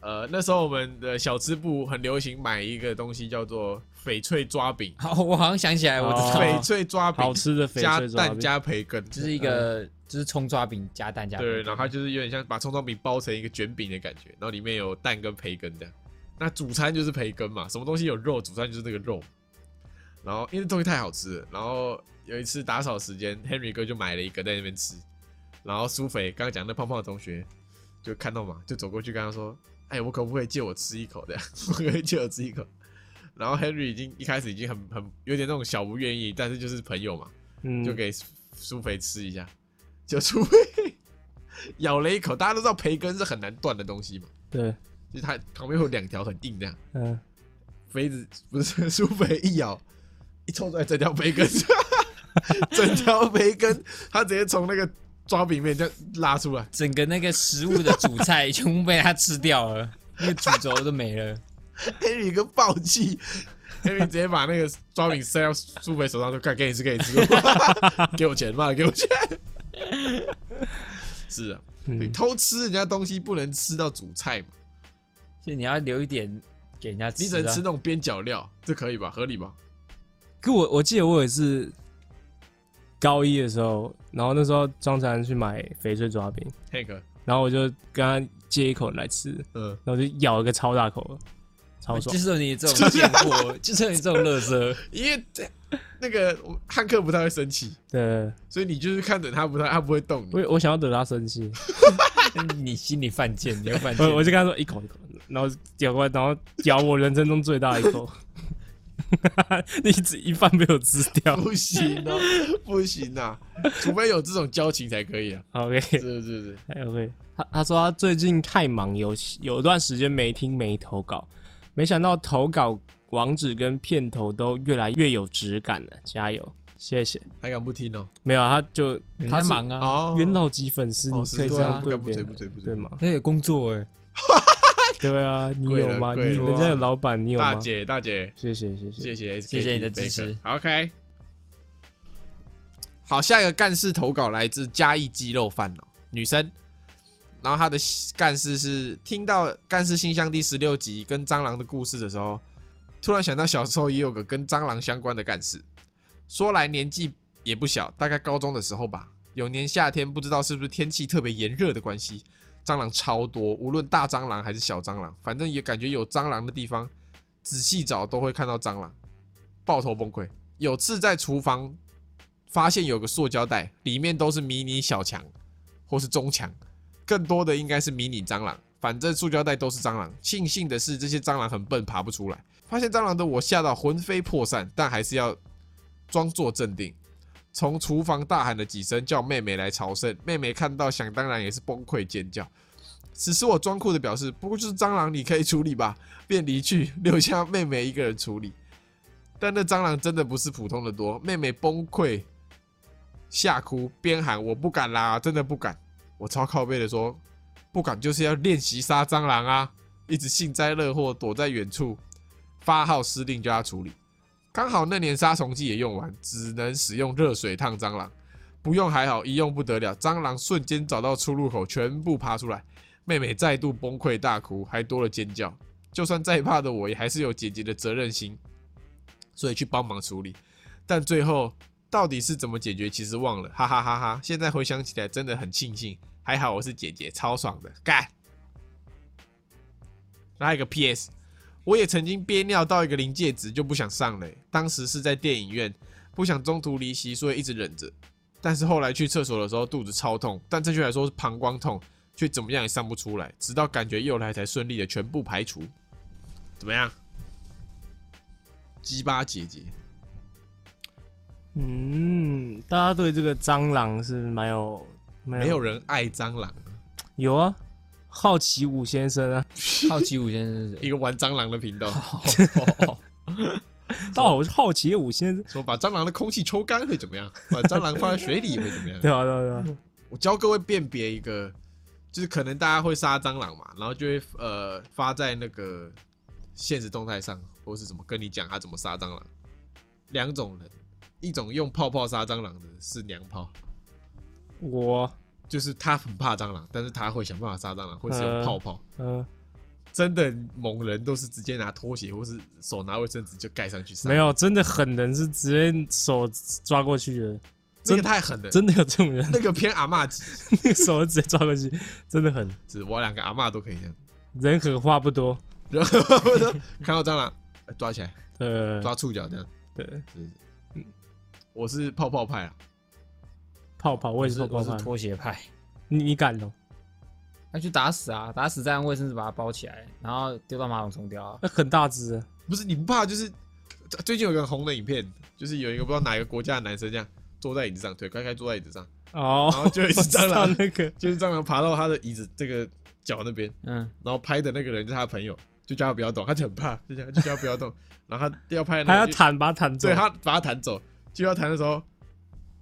呃，那时候我们的小吃部很流行买一个东西叫做翡翠抓饼，好，我好像想起来，我知哦道，翡翠抓饼好吃的翡加翠抓饼蛋加培根，就是一个就是葱抓饼加蛋加对，然后它就是有点像把葱抓饼包成一个卷饼的感觉，然后里面有蛋跟培根这样。那主餐就是培根嘛，什么东西有肉，主餐就是那个肉。然后因为东西太好吃了，然后有一次打扫时间，Henry 哥就买了一个在那边吃，然后苏肥刚刚讲那胖胖的同学就看到嘛，就走过去跟他说：“哎，我可不可以借我吃一口的？我可以借我吃一口？”然后 Henry 已经一开始已经很很有点那种小不愿意，但是就是朋友嘛，嗯，就给苏菲吃一下，就苏菲 咬了一口。大家都知道培根是很难断的东西嘛，对，就是它旁边会有两条很硬这样。嗯，肥子不是苏菲一咬，一抽出来整条培根，整条培根，他直接从那个抓饼面这样拉出来。整个那个食物的主菜全部被他吃掉了，那个主轴都没了。Henry 哥暴气，Henry 直接把那个抓饼塞到苏北手上，就：“看，给你吃，给你吃，给我钱，妈的，给我钱。”是啊，你嗯偷吃人家东西不能吃到主菜嘛？所以你要留一点给人家吃、啊。你只能吃那种边角料，这可以吧？合理吧？可我我记得我也是高一的时候，然后那时候张才去买翡翠抓饼，Hank，然后我就跟他借一口来吃，嗯，然后就咬了个超大口，超爽就。是你这种贱货，就是你这种乐色。因为这那个汉克不太会生气，对，所以你就是看着他不太，他不会动你。我我想要惹他生气，你心里犯贱，你要犯 贱我。我就跟他说一口一口，然后咬过来，然后咬我人生中最大一口，你只一半没有吃掉。不行哦，不行啊，除非有这种交情才可以啊。OK 是是是，哎 OK，他他说他最近太忙，有有段时间没听没投稿，没想到投稿网址跟片头都越来越有质感了，加油，谢谢。还敢不听哦？没有，他就他忙啊，哦元老级粉丝，哦你可以是对啊这样对不追别人不追不追对吗？他有工作哎，对啊，你有吗？你人家有老板，你有吗？大姐大姐，谢谢谢谢。谢谢谢谢你的支持 OK，好，下一个干事投稿来自嘉义鸡肉饭哦，女生。然后她的干事是听到《干事信箱》第十六集跟蟑螂的故事的时候，突然想到小时候也有个跟蟑螂相关的干事。说来年纪也不小，大概高中的时候吧。有年夏天，不知道是不是天气特别炎热的关系，蟑螂超多，无论大蟑螂还是小蟑螂，反正也感觉有蟑螂的地方，仔细找都会看到蟑螂，爆头崩溃。有次在厨房发现有个塑胶袋，里面都是迷你小强或是中强，更多的应该是迷你蟑螂。反正塑胶袋都是蟑螂。庆幸的是，这些蟑螂很笨，爬不出来。发现蟑螂的我吓到魂飞魄散，但还是要装作镇定。从厨房大喊了几声，叫妹妹来朝圣。妹妹看到，想当然也是崩溃尖叫。此时我装酷的表示：“不过就是蟑螂，你可以处理吧。”便离去，留下妹妹一个人处理。但那蟑螂真的不是普通的多，妹妹崩溃，吓哭，边喊：“我不敢啦，真的不敢！”我超靠背的说：“不敢就是要练习杀蟑螂啊！”一直幸灾乐祸，躲在远处，发号施令叫他处理。刚好那年杀虫剂也用完，只能使用热水烫蟑螂。不用还好，一用不得了，蟑螂瞬间找到出入口，全部爬出来。妹妹再度崩溃大哭，还多了尖叫。就算再怕的我，也还是有姐姐的责任心，所以去帮忙处理。但最后到底是怎么解决，其实忘了，哈哈哈哈！现在回想起来，真的很庆幸，还好我是姐姐，超爽的，干！还有一个 P.S. 我也曾经憋尿到一个临界值就不想上了欸、当时是在电影院，不想中途离席，所以一直忍着。但是后来去厕所的时候肚子超痛，但正确来说是膀胱痛，却怎么样也上不出来，直到感觉又来才顺利的全部排除。怎么样？鸡巴姐姐，嗯，大家对这个蟑螂是蛮有蛮没有人爱蟑螂，有啊，好奇五先生啊，好奇五先生是谁？一个玩蟑螂的频道，到好奇五先生，说把蟑螂的空气抽干会怎么样？把蟑螂放在水里会怎么样？对啊对啊对啊，我教各位辨别一个，就是可能大家会杀蟑螂嘛，然后就会呃发在那个现实动态上，或是怎么跟你讲他怎么杀蟑螂。两种人，一种用泡泡杀蟑螂的是娘炮，我就是他很怕蟑螂，但是他会想办法杀蟑螂，会使用嗯泡泡。嗯、真的猛人都是直接拿拖鞋或是手拿卫生纸就盖上去杀。没，有真的狠人是直接手抓过去的，这个太狠了，真的有这种人，那个偏阿嬷级，那个手直接抓过去，真的很。是我两个阿嬷都可以这样。人狠话不多，然后看到蟑螂，哎抓起来，呃，抓触角这样。对。我是泡泡派啊，泡泡，我也是泡泡派，拖鞋派，你你敢哦？那去打死啊，打死再用卫生纸把它包起来，然后丢到马桶冲掉啊。那很大只啊，不是你不怕？就是最近有个红的影片，就是有一个不知道哪个国家的男生这样坐在椅子上，腿开开坐在椅子上，哦，然后就有一蟑螂，那个，就是蟑螂爬到他的椅子这个脚那边，嗯，然后拍的那个人就是他的朋友，就叫他不要动，他就很怕，就这样就叫他不要动，然后他要拍的那个就还要弹把他弹走对，他把他弹走，就要弹的时候，那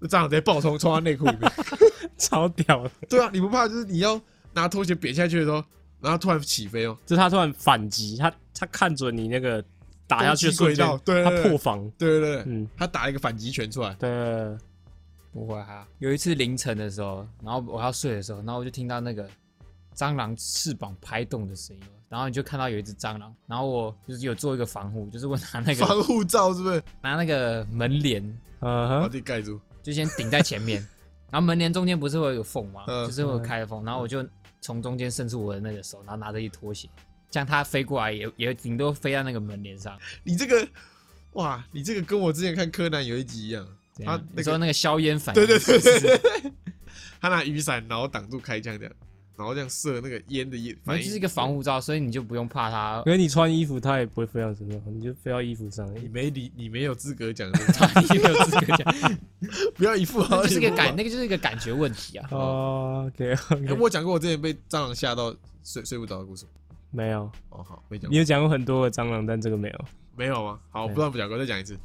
蟑螂直接爆冲冲到内裤里面。超屌的，对啊，你不怕？就是你要拿拖鞋扁下去的时候，然后突然起飞哦，就是他突然反击，他他看准你那个打下去的瞬间攻击轨道，对对他破防，对对对，嗯，他打了一个反击拳出来，对，不会啊。有一次凌晨的时候，然后我要睡的时候，然后我就听到那个蟑螂翅膀拍动的声音，然后你就看到有一只蟑螂，然后我就是有做一个防护，就是我拿那个防护罩是不是？拿那个门帘，嗯哼，把自己盖住。就先顶在前面，然后门帘中间不是会有缝吗？嗯就是会有开的缝，然后我就从中间伸出我的那个手，然后拿着一拖鞋，这样它飞过来也也顶多飞到那个门帘上。你这个，哇，你这个跟我之前看柯南有一集一样，他那个你说那个硝烟反应，对对对对对对，他拿雨伞然后挡住开枪这样，然后这样射那个烟的烟，反正就是一个防护罩，所以你就不用怕它因为你穿衣服，它也不会飞到身上，你就飞到衣服上。你没理，你没有资格讲这个，你没有资格讲，不要一副好那就是一个感，那那个就是一个感觉问题啊。哦，OK 哎 OK，我讲过我之前被蟑螂吓到睡睡不着的故事吗。没有，哦，好，没讲过你。有讲过很多个蟑螂，但这个没有。没有吗？好，我不知道不讲过，再讲一次。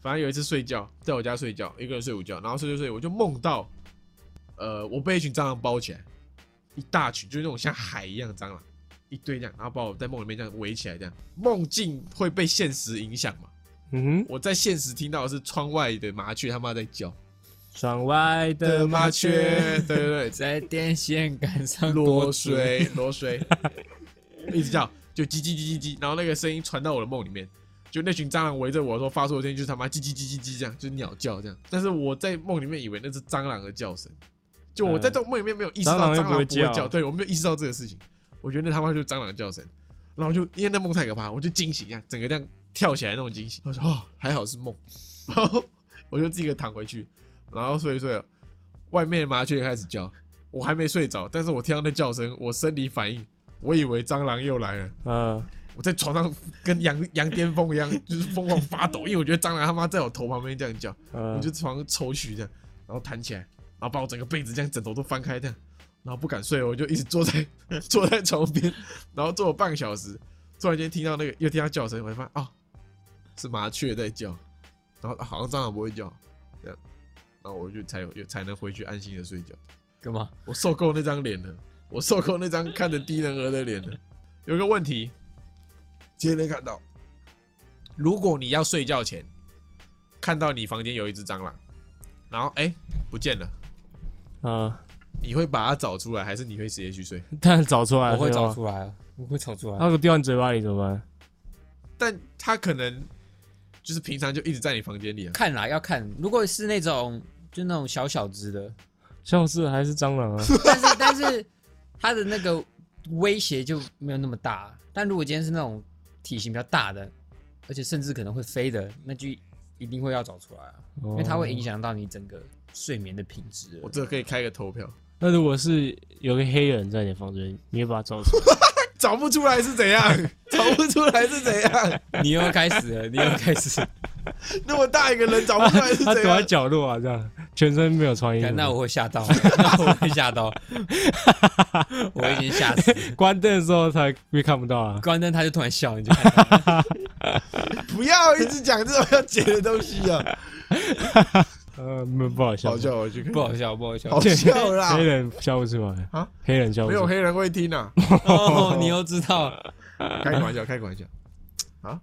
反正有一次睡觉，在我家睡觉，一个人睡午觉，然后睡睡睡，我就梦到，呃，我被一群蟑螂包起来，一大群，就是那种像海一样的蟑螂，一堆这样，然后把我在梦里面这样围起来，这样。梦境会被现实影响嘛？嗯哼，我在现实听到的是窗外的麻雀他妈在叫，窗外的麻雀，对对对，在电线杆上落水，落水，一直叫，就叽叽叽叽叽，然后那个声音传到我的梦里面，就那群蟑螂围着我说发出的声音就是他妈叽叽叽叽叽这样，就是鸟叫这样。但是我在梦里面以为那是蟑螂的叫声，就我在这梦里面没有意识到蟑螂不会叫叫，对我没有意识到这个事情，我觉得那他妈就是蟑螂的叫声，然后就因为那梦太可怕，我就惊醒一下，整个这样跳起来那种惊醒，我说哦还好是梦，然后我就自己躺回去，然后睡一睡了，外面的麻雀也开始叫。我还没睡着，但是我听到那叫声，我生理反应，我以为蟑螂又来了。嗯，我在床上跟羊羊癫疯一样，就是疯狂发抖，因为我觉得蟑螂他妈在我头旁边这样叫，嗯。我就床上抽搐这样，然后弹起来，然后把我整个被子这样枕头都翻开这样，然后不敢睡，我就一直坐在坐在床边，然后坐了半个小时，突然间听到那个又听到叫声，我就发现哦，是麻雀在叫，然后、啊好像蟑螂不会叫，这样，然后我就才有才能回去安心的睡觉。干嘛？我受够那张脸了，我受够那张看着低能儿的脸了。有个问题，今天看到，如果你要睡觉前看到你房间有一只蟑螂，然后哎、不见了，啊，你会把它找出来，还是你会直接去睡？当然找出来，我会找出来啊，我会找出来。那个掉你嘴巴里怎么办？但它可能就是平常就一直在你房间里啊。看啦，要看，如果是那种就那种小小只的，像是还是蟑螂啊？但是但是它的那个威胁就没有那么大。但如果今天是那种体型比较大的，而且甚至可能会飞的，那就一定会要找出来啊，因因为它会影。响到你整个睡眠的品质我。这可以开个投票，那如果是有个黑人在你房间，你会把他找出来？找不出来是怎样？找不出来是怎样？你又开始了，你又开始。那么大一个人找不出来是 他躲在？角落啊，这样全身没有穿衣服。那我会吓到，那我会吓到，我已经吓死了。关灯的时候才会看不到啊。关灯他就突然笑，你就看到不要一直讲这种要解的东西啊！呃，没不好笑，好笑，我去看。不好笑，不好笑好。笑啦 黑！人笑不出来啊，黑人笑不出来。没有黑人会听啊，哦，你又知道，开个玩笑，开个玩笑啊！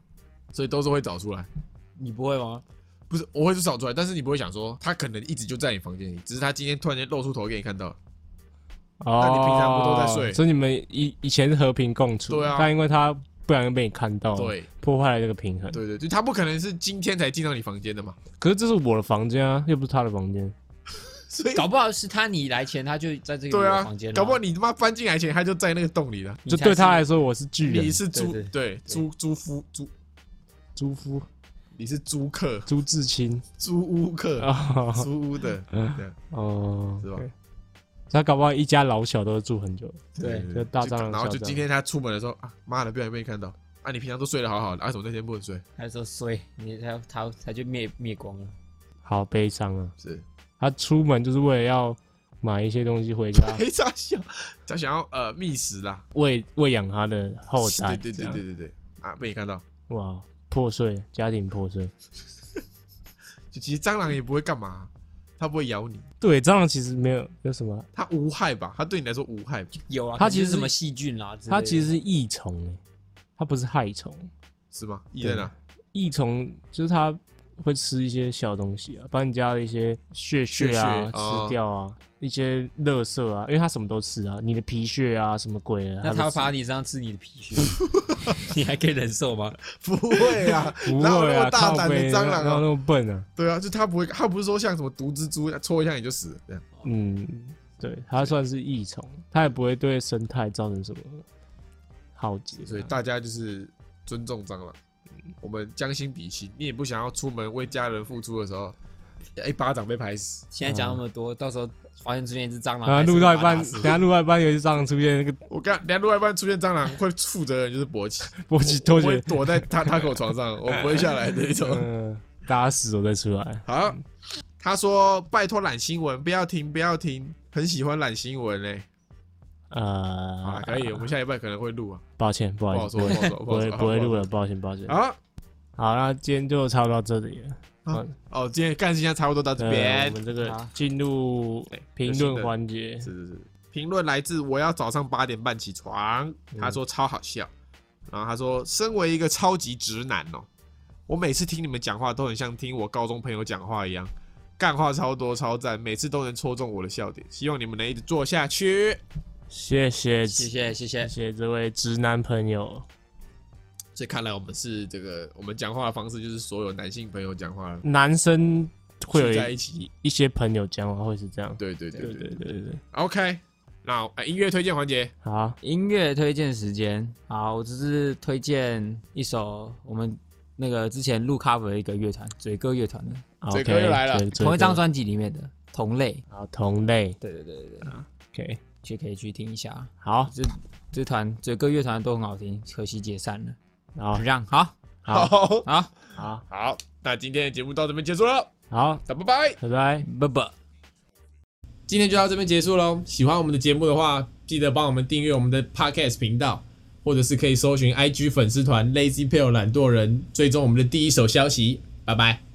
所以都是会找出来，你不会吗？不是我会是找出来，但是你不会想说他可能一直就在你房间里，只是他今天突然间露出头给你看到。哦，那你平常不都在睡所以你们以以前是和平共处，对啊但因为他不小心被你看到，，对。破坏了这个平衡。对对，就他不可能是今天才进到你房间的嘛，可是这是我的房间啊，又不是他的房间。所以搞不好是他你来前他就在这个对啊房间了，搞不好你他妈搬进来前他就在那个洞里了。就对他来说，我是巨人。你，是租对对租租夫租，租夫。你是租客。朱自清租屋客。哦。租屋的，对哦，是吧他搞不好一家老小都住很久。对就大蟑螂然后就今天他出门的时候啊，妈的，不小心被你看到啊！你平常都睡得好好的，啊，为什么那天不能睡？他说睡，你他他他就灭灭光了。好悲伤啊！是他出门就是为了要买一些东西回家，黑傻笑，他想要呃觅食啦，喂喂养他的后代。对对对对对啊，被你看到，哇，破碎，家庭破碎。就其实蟑螂也不会干嘛，它不会咬你，对，蟑螂其实没有有什么，它无害吧？它对你来说无害，有啊，它其实是什么细菌啦之类的，它其实是益虫诶，它不是害虫。是吗？益在哪，益虫就是它会吃一些小东西啊，把你家的一些血血啊吃掉啊，一些垃圾啊，因为它什么都吃啊，你的皮屑啊，什么鬼啊，那它爬你身上吃你的皮屑，你还可以忍受吗？不会啊，不哪有那会啊，么大胆的蟑螂啊？那么笨啊？对啊，就它不会，它不是说像什么毒蜘蛛戳一下你就死了这样。嗯，对，它算是益虫，它也不会对生态造成什么浩劫啊。所以大家就是尊重蟑螂，我们将心比心。你也不想要出门为家人付出的时候，一巴掌被拍死。现在讲那么多，到时候发现出现一只蟑螂，啊，录到一半，等下录到一半有一只蟑螂出现，那个我刚等下另外一半出现蟑螂，会负责人就是博奇，博奇拖我会鞋，躲在他他口床上，我不会下来的一种。嗯，打死我再出来。好，他说拜托懒新闻，不要停，不要停，很喜欢懒新闻嘞。呃啊，，可以，我们下一半可能会录啊，抱歉，不不好好意思，不会不会不会录了，抱歉抱歉。好，好，那今天就差不多到这里了。好哦，今天干事情差不多到这呃边我。们这个好进入评论环节。是，是是，评论来自我要早上八点半起床，嗯。他说超好笑，然后他说身为一个超级直男哦，我每次听你们讲话都很像听我高中朋友讲话一样，干话超多超赞，每次都能戳中我的笑点，希望你们能一直做下去。谢谢谢谢谢谢。谢，谢这位直男朋友。所以看来我们是这个，我们讲话的方式就是所有男性朋友讲话男生会有在一起，一些朋友讲话会是这样。对对对对对对。对对对，OK，那、呃、音乐推荐环节，好，音乐推荐时间，好，我只是推荐一首我们那个之前录 cover 的一个乐团，嘴哥乐团的，嘴 OK，哥又来了。同一张专辑里面的《同类》，好同类。对对对对。对，，OK，去可以去听一下。好，这这团嘴哥乐团都很好听，可惜解散了。然后这样好，好好好，好好，那今天的节目到这边结束了，好，那拜拜。拜拜。拜拜。今天就到这边结束喽。喜欢我们的节目的话，记得帮我们订阅我们的 Podcast 频道，或者是可以搜寻 IG 粉丝团 Lazy p a l e 懒惰人，追踪我们的第一手消息。拜拜。